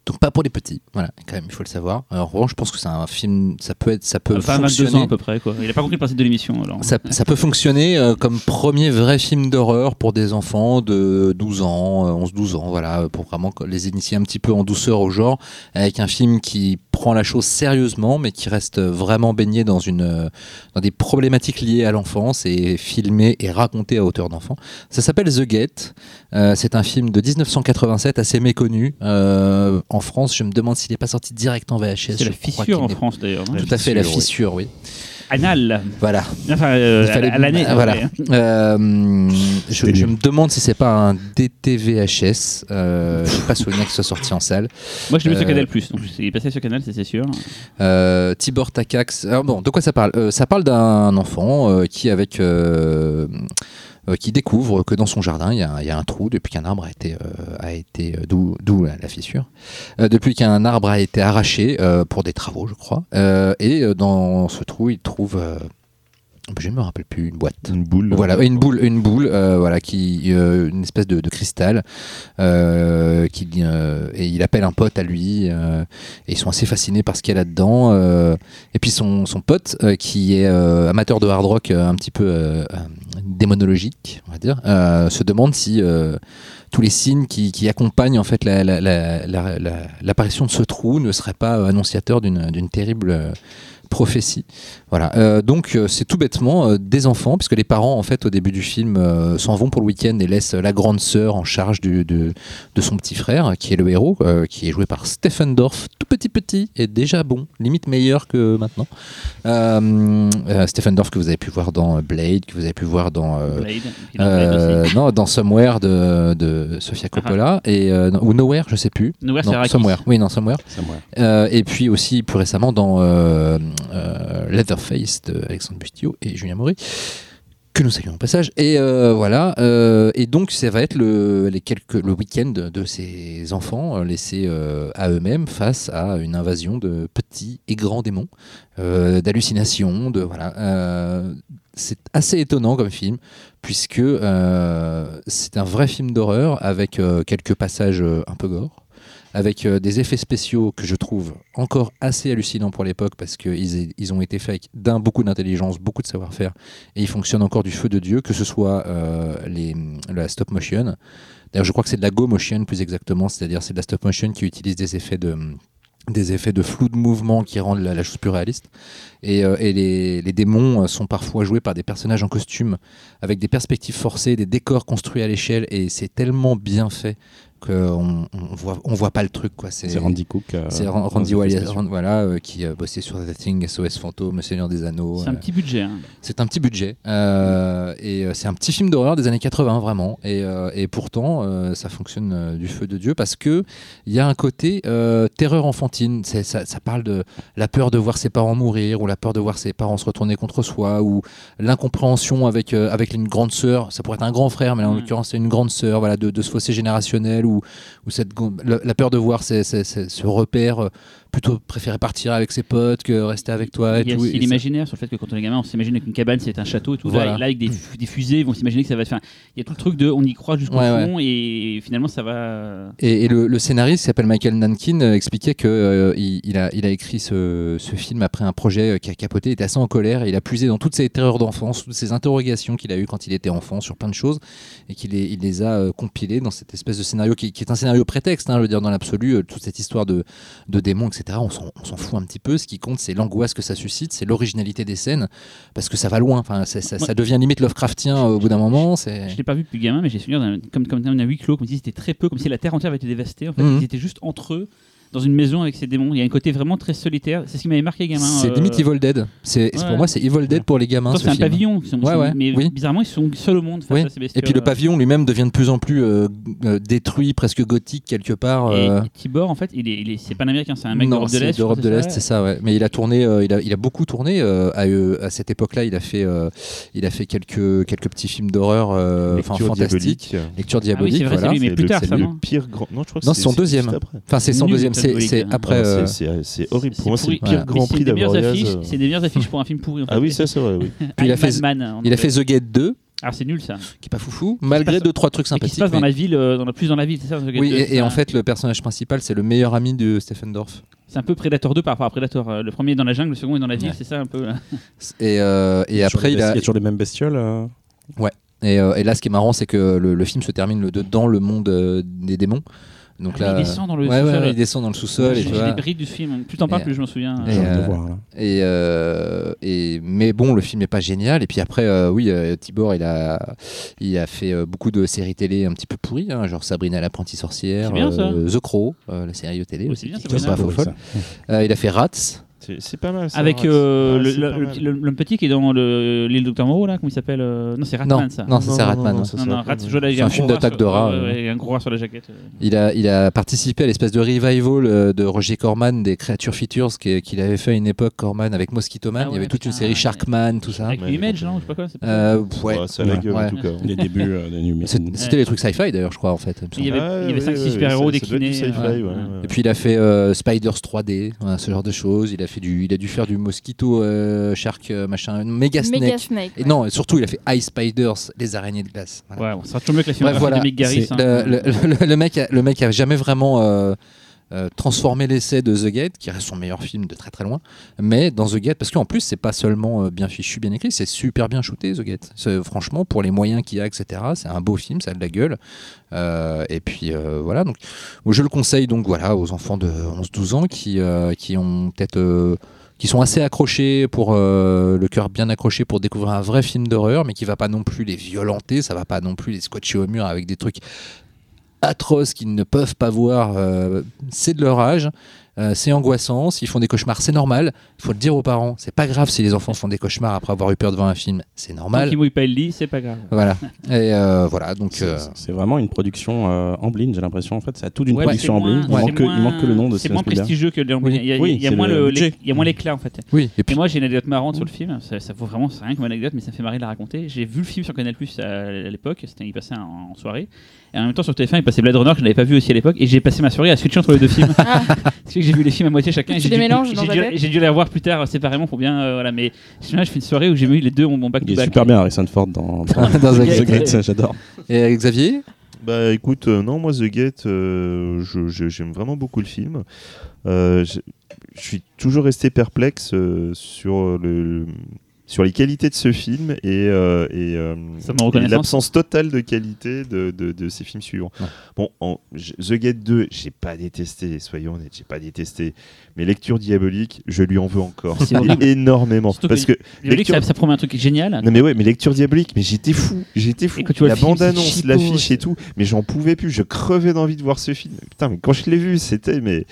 D: Donc pas pour les petits, voilà, quand même, il faut le savoir. Alors, en revanche, je pense que c'est un film, ça peut être, ça peut
E: Enfin, 22
D: fonctionner.
E: ans à peu près. Quoi. Il a pas compris le principe de l'émission. alors.
D: Ça, ça peut fonctionner euh, comme premier vrai film d'horreur pour des enfants de 12 ans, euh, 11-12 ans, voilà, pour vraiment les initier un petit peu en douceur au genre, avec un film qui prend la chose sérieusement, mais qui reste vraiment baigné dans, une, euh, dans des problématiques liées à l'enfance et filmé et raconté à hauteur d'enfant. Ça s'appelle The Gate, Euh, c'est un film de 1987 assez méconnu. Euh, en France, je me demande s'il n'est pas sorti direct en VHS.
E: C'est la fissure en France d'ailleurs.
C: La
D: Tout à fait, la
C: fissure, oui.
E: Anal.
D: Voilà.
E: Enfin, euh,
D: fallait-
E: à l'année.
D: Ah, voilà.
E: ouais.
D: Euh, je, me demande si c'est pas un DTVHS. Euh, je n'ai pas souvenir qu'il soit sorti en salle.
E: Moi, je l'ai vu sur
D: Euh,
E: Canal Plus. Donc, il est passé sur Canal, c'est c'est sûr.
D: Euh, Tibor Takacs. Alors bon, de quoi ça parle? Euh, Ça parle d'un enfant euh, qui, avec, qui découvre que dans son jardin, il y, a, un trou depuis qu'un arbre a été, euh, a été euh, d'où la, fissure, Euh, depuis qu'un arbre a été arraché euh, pour des travaux, je crois. Euh, et euh, dans ce trou, il trouve, euh, je ne me rappelle plus, une boîte.
C: Une boule.
D: Voilà, une boule, une boule, euh, voilà, qui, euh, une espèce de, de cristal, euh, qui, euh, et il appelle un pote à lui, euh, et ils sont assez fascinés par ce qu'il y a là-dedans. euh, et puis son, son pote, euh, qui est euh, amateur de hard rock, euh, un petit peu euh, euh, démonologique, on va dire, euh, se demande si euh, tous les signes qui, qui accompagnent en fait la- la- la- la- la- l'apparition de ce trou ne seraient pas euh, annonciateurs d'une d'une terrible euh, prophétie. Voilà. Euh, donc euh, c'est tout bêtement euh, des enfants, puisque les parents en fait au début du film euh, s'en vont pour le week-end et laissent la grande sœur en charge du- de, de son petit frère, qui est le héros, euh, qui est joué par Stephen Dorff, tout petit petit et déjà bon, limite meilleur que maintenant. Euh, euh, Stephen Dorff que vous avez pu voir dans Blade, que vous avez pu voir dans euh,
E: Blade,
D: euh, non, dans Somewhere de, de Sofia Coppola et euh, non, ou Nowhere, je sais plus.
E: Nowhere, c'est.
D: Somewhere. Oui, non, Somewhere. Euh, et puis aussi plus récemment dans Leatherface de Alexandre Bustillo et Julien Maury que nous saluons au passage. Et euh, voilà euh, et donc ça va être le, les quelques, le week-end de, ces enfants euh, laissés euh, à eux-mêmes face à une invasion de petits et grands démons euh, d'hallucinations de voilà euh, c'est assez étonnant comme film puisque euh, c'est un vrai film d'horreur avec euh, quelques passages euh, un peu gore avec euh, des effets spéciaux que je trouve encore assez hallucinants pour l'époque parce qu'ils ils ont été faits avec beaucoup d'intelligence, beaucoup de savoir-faire et ils fonctionnent encore du feu de Dieu, que ce soit euh, la stop motion. D'ailleurs, je crois que c'est de la go motion plus exactement, c'est-à-dire c'est de la stop motion qui utilise des effets de flou de mouvement qui rendent la, chose plus réaliste. Et, euh, les, démons sont parfois joués par des personnages en costume avec des perspectives forcées, des décors construits à l'échelle et c'est tellement bien fait qu'on on voit, on voit pas le truc. quoi.
B: C'est Randy Cook. euh,
D: c'est Randy Wallace, voilà, euh, qui a bossé sur The Thing, SOS Fantôme, Seigneur des Anneaux.
E: C'est un
D: euh,
E: petit budget. hein.
D: c'est un petit budget. euh, et euh, c'est un petit film d'horreur des années 80, vraiment. Et, euh, et pourtant, euh, ça fonctionne euh, du feu de Dieu parce que il y a un côté euh, terreur enfantine. Ça, ça parle de la peur de voir ses parents mourir, ou la peur de voir ses parents se retourner contre soi, ou l'incompréhension avec, euh, avec une grande sœur. Ça pourrait être un grand frère, mais là, en
E: Mm.
D: l'occurrence, c'est une grande sœur. Voilà, de, de ce fossé générationnel, ou, cette, la, peur de voir ce repère. Plutôt préférer partir avec ses potes que rester avec toi. Et
E: Il y a
D: tout. Et
E: l'imaginaire sur le fait que quand on est gamin, on s'imagine qu'une cabane c'est un château et tout.
D: Voilà.
E: Là, là, avec des, fu- des fusées, ils vont s'imaginer que ça va faire. Il y a tout le truc de on y croit jusqu'au
D: Ouais,
E: fond et finalement ça va.
D: Et, et le, le scénariste qui s'appelle Michael Nankin euh, expliquait que euh, il, il a, il a écrit ce, ce film après un projet euh, qui a capoté, il était assez en colère, et il a puisé dans toutes ses terreurs d'enfance, toutes ces interrogations qu'il a eues quand il était enfant sur plein de choses, et qu'il les, il les a compilées dans cette espèce de scénario qui, qui est un scénario prétexte, hein, je veux dire dans l'absolu, toute cette histoire de, de démons, etc. On s'en on s'en fout un petit peu. Ce qui compte, c'est l'angoisse que ça suscite, c'est l'originalité des scènes, parce que ça va loin. Enfin, ça, ça devient limite Lovecraftien euh, au bout d'un moment. C'est
E: Je l'ai pas vu depuis gamin, mais j'ai souvenir d'un comme comme d'un huis clos, comme si c'était très peu, comme si la terre entière avait été dévastée. En fait,
D: Mhm.
E: ils étaient juste entre eux dans une maison avec ces démons. Il y a un côté vraiment très solitaire. C'est ce qui m'avait marqué gamin.
D: c'est
E: euh,
D: limite Evil Dead. C'est
E: ouais.
D: pour moi, c'est Evil Dead pour les gamins. ce
E: C'est un
D: film.
E: pavillon, ils sont-
D: Ouais,
E: mais
D: oui.
E: bizarrement ils sont seuls au monde face
D: Oui.
E: à ces bestioles.
D: Et puis le pavillon lui-même devient de plus en plus euh, euh, détruit, presque gothique quelque part.
E: Et,
D: euh.
E: et Tibor, en fait, il est, il est- c'est pas un américain, c'est un mec d'Europe de
D: c'est
E: l'Est.
D: d'Europe de l'Est, c'est ça, ouais. Mais il a tourné, euh, il, a, il a beaucoup tourné euh, à, euh, à cette époque-là. Il a fait, euh, il a fait quelques quelques petits films d'horreur, euh, enfin
C: Lecture
D: fantastiques,
C: diabolique.
D: lecture
E: Ah oui,
D: diabolique.
E: c'est vrai,
D: voilà.
E: c'est lui, mais plus tard,
C: le pire grand. Non, je crois que
D: Non,
C: c'est
D: son deuxième. Enfin, c'est son deuxième. C'est
E: diabolique,
D: c'est
E: hein.
D: après.
C: Alors,
D: euh,
C: c'est- C'est c'est horrible.
E: C'est
C: Pour moi, c'est le pire
D: Voilà.
C: Grand Prix
E: des meilleures
C: d'Avoriaz.
E: affiches- C'est des meilleures affiches pour un film pourri. En fait.
C: Ah oui, ça c'est vrai, oui.
D: Puis il a fait-
E: Man, en
D: il a fait
E: anglais.
D: The Gate 2,
E: Alors c'est nul ça.
D: qui est pas foufou, malgré
E: passe-
D: deux trois trucs
E: Et qui
D: sympathiques.
E: se passe dans
D: mais-
E: la ville, euh, dans la, plus dans la ville, c'est ça The Gate
D: Oui,
E: 2,
D: et, en fait, le personnage principal, c'est le meilleur ami de Stephen Dorff.
E: C'est un peu Predator 2 par rapport à Predator. Euh, Le premier est dans la jungle, le second est dans la ville,
D: Ouais.
E: c'est ça un peu. là.
D: Et, euh, après, il a,
B: il y a toujours les mêmes bestioles. euh.
D: Et, euh, et là, ce qui est marrant, c'est que le, le film se termine le, dans le monde euh, des démons. Donc
E: Ah,
D: là,
E: il descend dans le
D: ouais,
E: sous-sol.
D: ouais, il descend dans le sous-sol. et
E: J'ai
D: tu
E: j'ai
D: vois.
E: des brides du film. Plus t'en parles, plus je m'en souviens.
D: et, euh,
B: voir, là.
D: Et, euh, et mais bon, le film n'est pas génial. Et puis après, euh, oui, euh, Tibor, il a, il a fait euh, beaucoup de séries télé un petit peu pourries, hein, genre Sabrina l'apprentie sorcière,
E: bien,
D: euh, The Crow, euh, la série télé
E: Ouais,
D: aussi,
E: bien,
D: qui pas folle. Euh, il a fait Rats.
C: C'est pas mal. ça,
E: Avec euh,
C: Ouais,
E: le-
C: c'est
E: le-
C: pas
E: le
C: mal.
E: petit- le- l'homme petit qui est dans le- l'île Docteur Moreau, là, comment il s'appelle euh, Non, c'est
D: Non,
E: Ratman ça.
D: non, ça, c'est Ratman.
E: Non,
C: c'est
E: non, Rat,
D: un
E: gros
D: film
E: rat
D: d'attaque
E: sur-
D: de
E: ouais,
D: euh.
E: ouais, Il y a un gros rat sur la jaquette. euh.
D: Il a, il a participé à l'espèce de revival de Roger Corman des Creature Features qui- qu'il avait fait à une époque, Corman, avec Mosquito Man.
E: Ah
D: il y avait toute une série. Sharkman, tout ça.
E: Avec Image, non Je sais pas quoi.
D: Euh, ouais.
C: Ouais, ça a la gueule
D: Ouais.
C: en tout cas.
B: Les débuts.
D: C'était les trucs sci-fi d'ailleurs, je crois, en fait. il
E: y avait, il y avait
C: Ouais,
E: 5
C: ouais,
E: 6
C: ouais,
E: super-héros déclinés.
D: Et puis il a fait Spiders 3D, voilà, ce genre de choses. Il a fait du, il a dû faire du Mosquito euh, Shark euh, machin, Mega Snake.
A: Mega Snake.
D: Et
A: ouais.
D: non, surtout il a fait Ice Spiders, les araignées de glace. Voilà.
E: Ouais, bon, ça sera toujours mieux que la film
D: Bref, voilà.
E: de Mick Garris. Hein.
D: le, le- le- le mec, a, le mec a jamais vraiment euh, transformé l'essai de The Gate, qui reste son meilleur film de très très loin. Mais dans The Gate, parce qu'en plus c'est pas seulement euh, bien fichu, bien écrit, c'est super bien shooté The Gate. Franchement, pour les moyens qu'il y a, etc. C'est un beau film, ça a de la gueule. Euh, et puis voilà, donc je le conseille donc voilà aux enfants de 11-12 ans qui, qui ont peut-être qui sont assez accrochés pour le cœur bien accroché pour découvrir un vrai film d'horreur, mais qui va pas non plus les violenter, ça va pas non plus les scotcher au mur avec des trucs atroces qu'ils ne peuvent pas voir. euh, c'est de leur âge. Euh, c'est angoissant, s'ils font des cauchemars, c'est normal. Il faut le dire aux parents. C'est pas grave si les enfants font des cauchemars après avoir eu peur devant un film. C'est normal.
E: qu'il mouille pas le lit, c'est pas grave.
D: Voilà. Et euh, voilà. Donc,
B: C'est
D: euh,
B: c'est vraiment une production euh, Amblin, j'ai l'impression. En fait, c'est à tout d'une
E: Ouais,
B: production
E: moins-
B: Amblin. Il, manque que, il
E: moins-
B: manque que le nom de
E: C'est moins
B: Spielberg.
E: prestigieux que le
B: Oui.
E: Il y a,
B: Oui,
E: il y a moins
B: le
E: le- il y a moins l'éclat en fait.
D: oui. Et
E: Et
D: puis,
E: moi j'ai une anecdote marrante sur le film, ça, ça vaut vraiment, c'est rien comme anecdote, mais ça me fait marrer de la raconter. J'ai vu le film sur Canal Plus à, à l'époque, c'était il passait en, en soirée, et en même temps sur TF1 il passait Blade Runner que je n'avais pas vu aussi à l'époque, et j'ai passé ma soirée à switcher entre les deux films. Que j'ai vu les films à moitié chacun.
A: Tu
E: j'ai
A: les
E: dû-
A: mélanges dans
E: J'ai les revoir plus tard euh, séparément pour bien, euh, voilà. Mais je fais une soirée où j'ai vu les deux mon back
B: Il est
E: back.
B: super bien, Harrison Ford, dans, dans,
D: Dans The
B: ça, j'adore.
D: et Xavier?
C: Bah écoute, euh, non, moi The Gate, euh, je- je- j'aime vraiment beaucoup le film. Euh, je suis toujours resté perplexe euh, sur, le, sur les qualités de ce film et, euh, et, euh, et l'absence totale de qualité de, de, de ces films suivants.
D: Ouais.
C: Bon, en- The Gate 2, j'ai pas détesté, soyons honnêtes, j'ai pas détesté. Mais Lecture Diabolique, je lui en veux encore. Énormément.
E: Surtout
C: Parce
E: que-
C: que lecture-
E: ça, ça promet un truc génial.
C: non mais ouais, mais lecture diabolique, mais j'étais fou, j'étais fou.
E: Et quand tu vois
C: la
E: le film,
C: bande
E: c'est
C: annonce,
E: cheapo,
C: l'affiche et tout, mais j'en pouvais plus, je crevais d'envie de voir ce film. Putain, mais quand je l'ai vu, c'était mais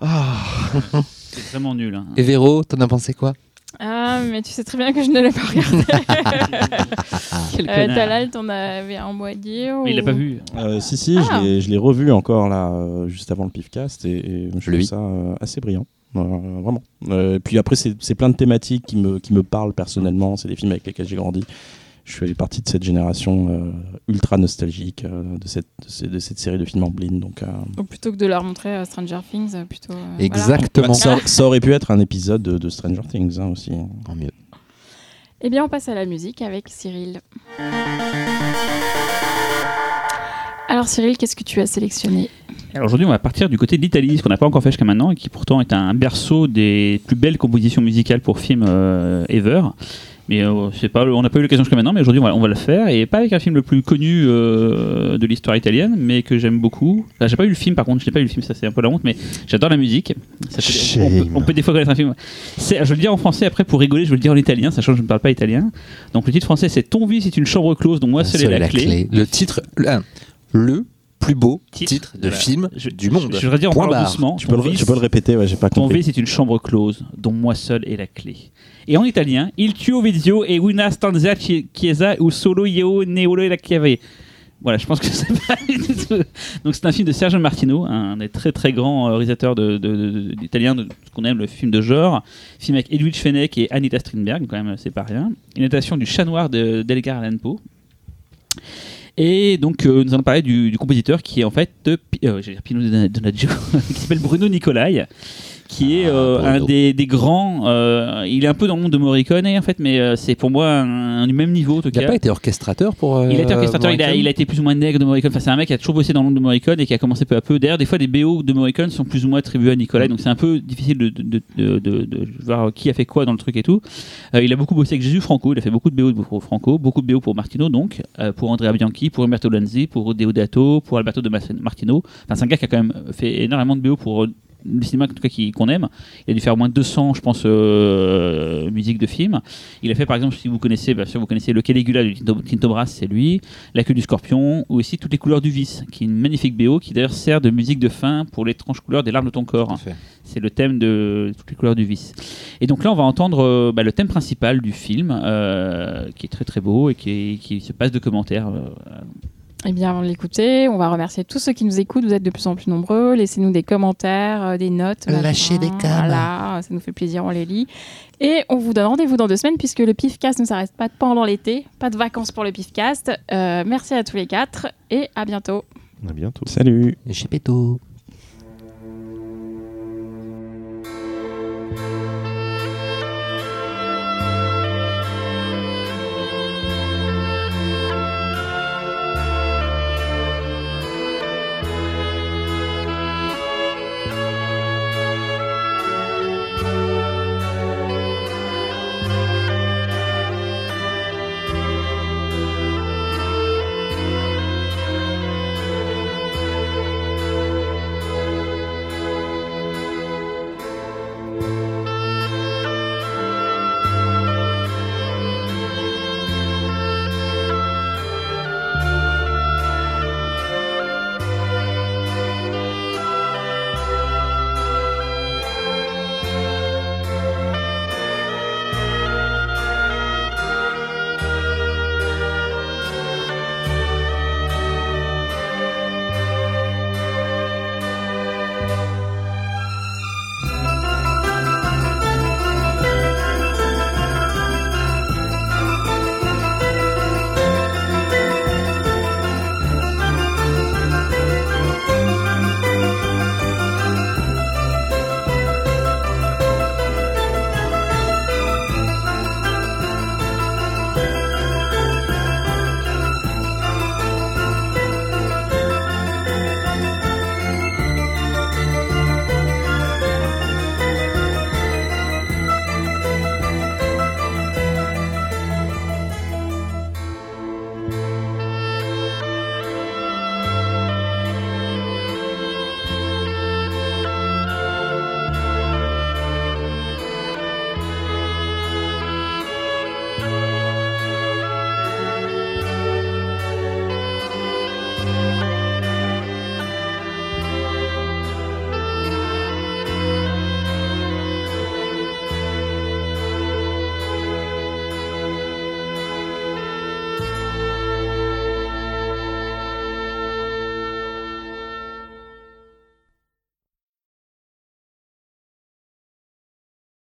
C: ah,
E: C'est vraiment nul. hein.
D: et Véro, t'en as pensé quoi?
A: Ah, mais tu sais très bien que je ne l'ai pas regardé.
E: Quel
A: euh. Talal, t'en avais un mot à dire
E: Mais il l'a pas vu.
B: Euh, si, si,
A: Ah.
B: je l'ai- je l'ai revu encore là, euh, juste avant le Pifcast, et, et je trouve ça euh, assez brillant. Euh, vraiment. Euh, puis après, c'est c'est plein de thématiques qui me, qui me parlent personnellement. C'est des films avec lesquels j'ai grandi. Je fais partie de cette génération euh, ultra nostalgique euh, de, cette, de, ces- de cette série de films en blind. Donc, euh,
A: Ou plutôt que de leur montrer Stranger Things, plutôt. euh, voilà.
D: Exactement.
B: ça, ça aurait pu être un épisode de, de Stranger Things hein, aussi.
D: Tant mieux.
A: Eh bien, on passe à la musique avec Cyril. Alors, Cyril, qu'est-ce que tu as sélectionné?
E: Alors aujourd'hui, on va partir du côté de l'Italie, ce qu'on n'a pas encore fait jusqu'à maintenant, et qui pourtant est un berceau des plus belles compositions musicales pour films euh, ever. Mais euh, c'est pas, on n'a pas eu l'occasion jusqu'à maintenant, mais aujourd'hui on va, on va le faire, et pas avec un film le plus connu euh, de l'histoire italienne, mais que j'aime beaucoup. Enfin, j'ai pas eu le film, par contre, je n'ai pas eu le film, ça c'est un peu la honte, mais j'adore la musique. Ça fait- on, peut,
C: Shame.
E: on peut des fois connaître un film. Je vais le dire en français, après pour rigoler, je vais le dire en italien, sachant que je ne parle pas italien. Donc le titre français c'est Ton vie c'est une chambre close, dont moi seul est la, clé.
D: Le titre, le, le plus beau
E: Titre
D: titre, de
E: Voilà.
D: film
E: Je-
D: du monde.
E: Je, je voudrais dire en doucement.
B: Tu peux,
E: ton
B: le,
E: vie,
B: tu peux le répéter, ouais, j'ai pas
E: ton
B: compris.
E: V, c'est une chambre close, dont moi seul est la clé. Et en italien, il tuo vizio e una stanza chi- chiesa u solo io ne volevo la chiave. Voilà, je pense que c'est pas Donc c'est un film de Sergio Martino, un des très très grands euh, réalisateurs de, de, de- qu'on aime, le film de genre. Film avec Edwige Fenech et Anita Strindberg, quand même, c'est pas rien. Une adaptation du Chat Noir de d'Edgar Allan Poe. Et donc, euh, nous allons parler du, compositeur qui est en fait euh, Pino Donaggio, qui s'appelle Bruno Nicolai, qui est euh,
D: Bruno.
E: un des, des grands. euh, il est un peu dans le monde de Morricone, en fait, mais euh, c'est pour moi un, un du même niveau, en tout
D: Il n'a
E: cas.
D: pas été orchestrateur pour. euh,
E: Il a été orchestrateur, il a,
D: Morricone
E: il a été plus ou moins nègre de Morricone. Enfin, c'est un mec qui a toujours bossé dans le monde de Morricone et qui a commencé peu à peu. D'ailleurs, des fois, des BO de Morricone sont plus ou moins attribués à Nicolas, donc c'est un peu difficile de, de, de, de- de voir qui a fait quoi dans le truc et tout. Euh, il a beaucoup bossé avec Jésus Franco, il a fait beaucoup de BO pour Franco, beaucoup de BO pour Martino, donc, euh, pour Andrea Bianchi, pour Umberto Lanzi, pour Deodato, pour Alberto de Mas- Martino. Enfin, c'est un gars qui a quand même fait énormément de BO pour le cinéma en tout cas qui- qu'on aime. Il a dû faire au moins 200, je pense, euh, musiques de films. Il a fait par exemple, si vous connaissez, bien sûr, vous connaissez le Caligula de Tinto, Tinto Brass, c'est lui, La queue du scorpion, ou aussi Toutes les couleurs du vice, qui est une magnifique BO qui d'ailleurs sert de musique de fin pour l'étrange couleur des larmes de ton corps. C'est le thème de Toutes les couleurs du vice. Et donc là, on va entendre euh, bah, le thème principal du film, euh, qui est très très beau et qui, qui se passe de commentaires.
A: Eh bien, avant de l'écouter, on va remercier tous ceux qui nous écoutent. Vous êtes de plus en plus nombreux. Laissez-nous des commentaires, euh, des notes.
D: Lâchez des câbles.
A: Voilà, ça nous fait plaisir, on les lit. Et on vous donne rendez-vous dans deux semaines puisque le PIFcast ne s'arrête pas pendant l'été. Pas de vacances pour le PIFcast. Euh, merci à tous les quatre et à bientôt.
C: à bientôt.
B: Salut
D: Chez Péto.